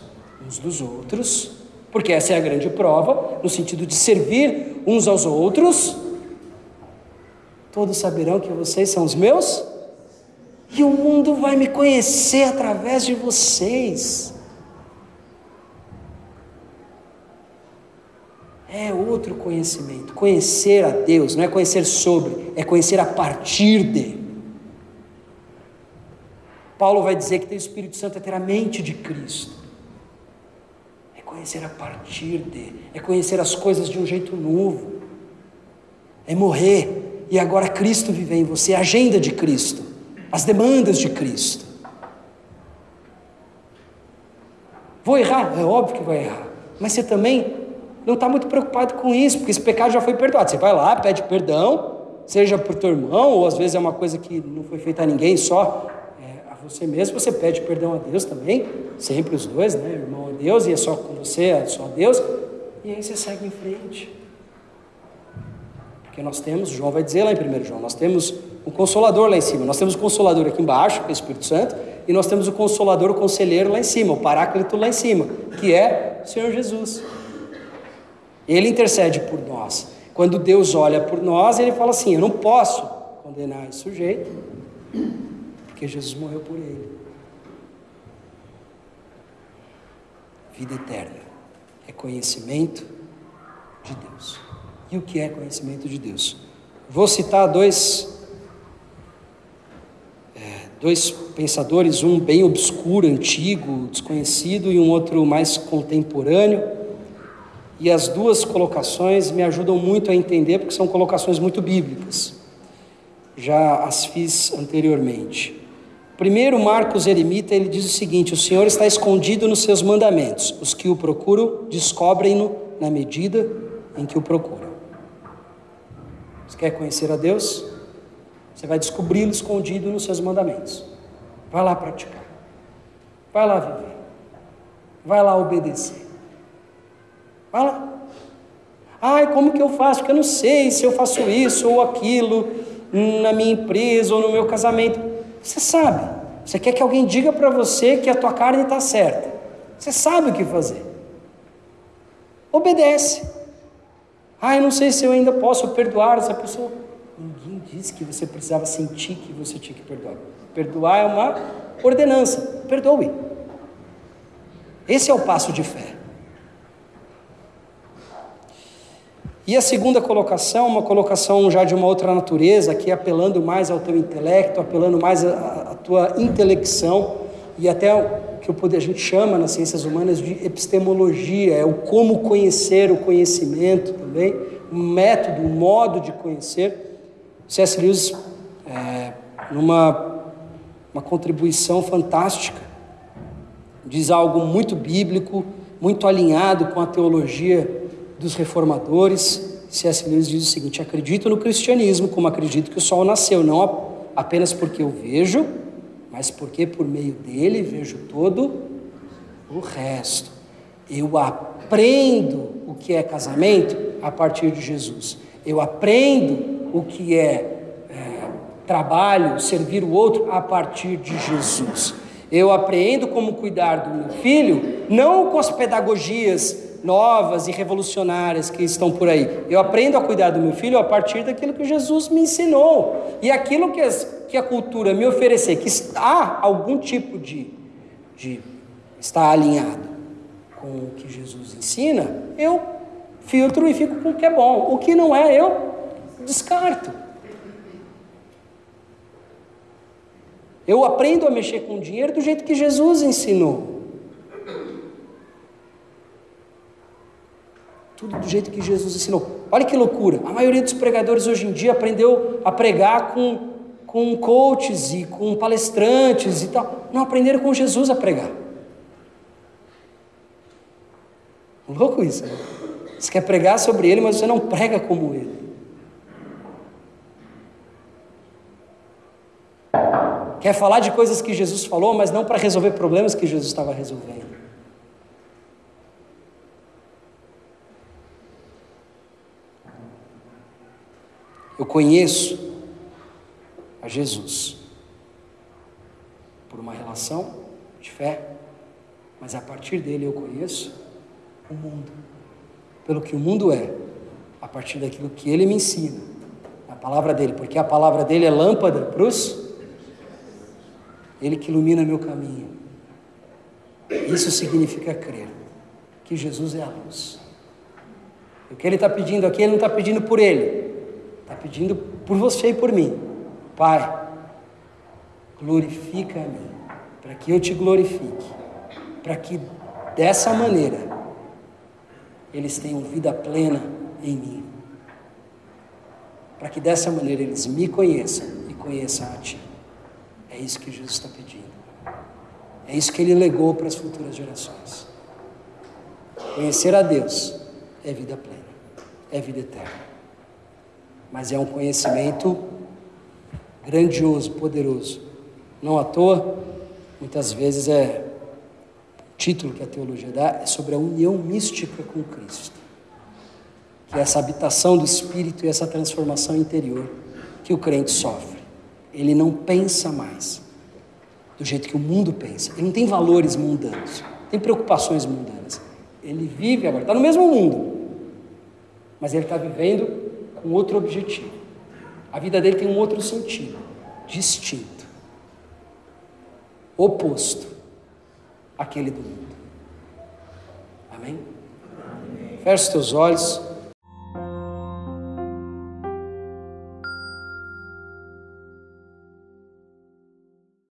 uns dos outros, porque essa é a grande prova, no sentido de servir uns aos outros, todos saberão que vocês são os meus, e o mundo vai me conhecer através de vocês. é outro conhecimento. Conhecer a Deus não é conhecer sobre, é conhecer a partir de. Paulo vai dizer que ter o Espírito Santo é ter a mente de Cristo. É conhecer a partir de, é conhecer as coisas de um jeito novo. É morrer e agora Cristo viver em você, a agenda de Cristo, as demandas de Cristo. Vou errar? É óbvio que vai errar. Mas você também não está muito preocupado com isso, porque esse pecado já foi perdoado. Você vai lá, pede perdão, seja o teu irmão, ou às vezes é uma coisa que não foi feita a ninguém, só é, a você mesmo, você pede perdão a Deus também, sempre os dois, né? Irmão Deus, e é só com você, é só Deus, e aí você segue em frente. Porque nós temos, João vai dizer lá em 1 João, nós temos o consolador lá em cima, nós temos o consolador aqui embaixo, que é o Espírito Santo, e nós temos o consolador, o conselheiro lá em cima, o paráclito lá em cima, que é o Senhor Jesus. Ele intercede por nós. Quando Deus olha por nós, ele fala assim: Eu não posso condenar esse sujeito, porque Jesus morreu por ele. Vida eterna é conhecimento de Deus. E o que é conhecimento de Deus? Vou citar dois, é, dois pensadores, um bem obscuro, antigo, desconhecido, e um outro mais contemporâneo e as duas colocações me ajudam muito a entender, porque são colocações muito bíblicas. Já as fiz anteriormente. Primeiro, Marcos Eremita, ele diz o seguinte: O Senhor está escondido nos seus mandamentos. Os que o procuram descobrem-no na medida em que o procuram. Você quer conhecer a Deus? Você vai descobri-lo escondido nos seus mandamentos. Vai lá praticar. Vai lá viver. Vai lá obedecer. Fala. Ai, como que eu faço? Porque eu não sei se eu faço isso ou aquilo na minha empresa ou no meu casamento. Você sabe. Você quer que alguém diga para você que a tua carne está certa. Você sabe o que fazer. Obedece. Ai, não sei se eu ainda posso perdoar essa pessoa. Ninguém disse que você precisava sentir que você tinha que perdoar. Perdoar é uma ordenança. Perdoe. Esse é o passo de fé. E a segunda colocação, uma colocação já de uma outra natureza, aqui apelando mais ao teu intelecto, apelando mais à, tua intelecção e até o que a gente chama nas ciências humanas de epistemologia, é o como conhecer o conhecimento também, um método, um modo de conhecer. C.S. Lewis, é, numa uma contribuição fantástica, diz algo muito bíblico, muito alinhado com a teologia dos reformadores, C.S. Lewis diz o seguinte: acredito no cristianismo como acredito que o sol nasceu, não apenas porque eu vejo, mas porque por meio dele vejo todo o resto. Eu aprendo o que é casamento a partir de Jesus. Eu aprendo o que é, é trabalho, servir o outro a partir de Jesus. Eu aprendo como cuidar do meu filho, não com as pedagogias novas e revolucionárias que estão por aí. Eu aprendo a cuidar do meu filho a partir daquilo que Jesus me ensinou. E aquilo que, as, que a cultura me oferecer, que está algum tipo de, de está alinhado com o que Jesus ensina, eu filtro e fico com o que é bom. O que não é, eu descarto. Eu aprendo a mexer com o dinheiro do jeito que Jesus ensinou. Tudo do jeito que Jesus ensinou. Olha que loucura. A maioria dos pregadores hoje em dia aprendeu a pregar com, com coaches e com palestrantes e tal. Não aprenderam com Jesus a pregar. Louco isso. Né? Você quer pregar sobre ele, mas você não prega como ele. Quer falar de coisas que Jesus falou, mas não para resolver problemas que Jesus estava resolvendo. Eu conheço a Jesus por uma relação de fé, mas a partir dele eu conheço o mundo, pelo que o mundo é, a partir daquilo que ele me ensina, a palavra dele, porque a palavra dele é lâmpada para os. Ele que ilumina meu caminho. Isso significa crer que Jesus é a luz. O que ele está pedindo aqui, ele não está pedindo por ele, Está pedindo por você e por mim. Pai, glorifica a mim, para que eu te glorifique, para que dessa maneira eles tenham vida plena em mim. Para que dessa maneira eles me conheçam e conheçam a Ti. É isso que Jesus está pedindo. É isso que Ele legou para as futuras gerações. Conhecer a Deus é vida plena, é vida eterna mas é um conhecimento grandioso, poderoso. Não à toa, muitas vezes é o título que a teologia dá é sobre a união mística com Cristo. Que é essa habitação do espírito e essa transformação interior que o crente sofre. Ele não pensa mais do jeito que o mundo pensa. Ele não tem valores mundanos, tem preocupações mundanas. Ele vive agora, está no mesmo mundo, mas ele está vivendo com outro objetivo. A vida dele tem um outro sentido, distinto, oposto àquele do mundo. Amém? Feche os teus olhos.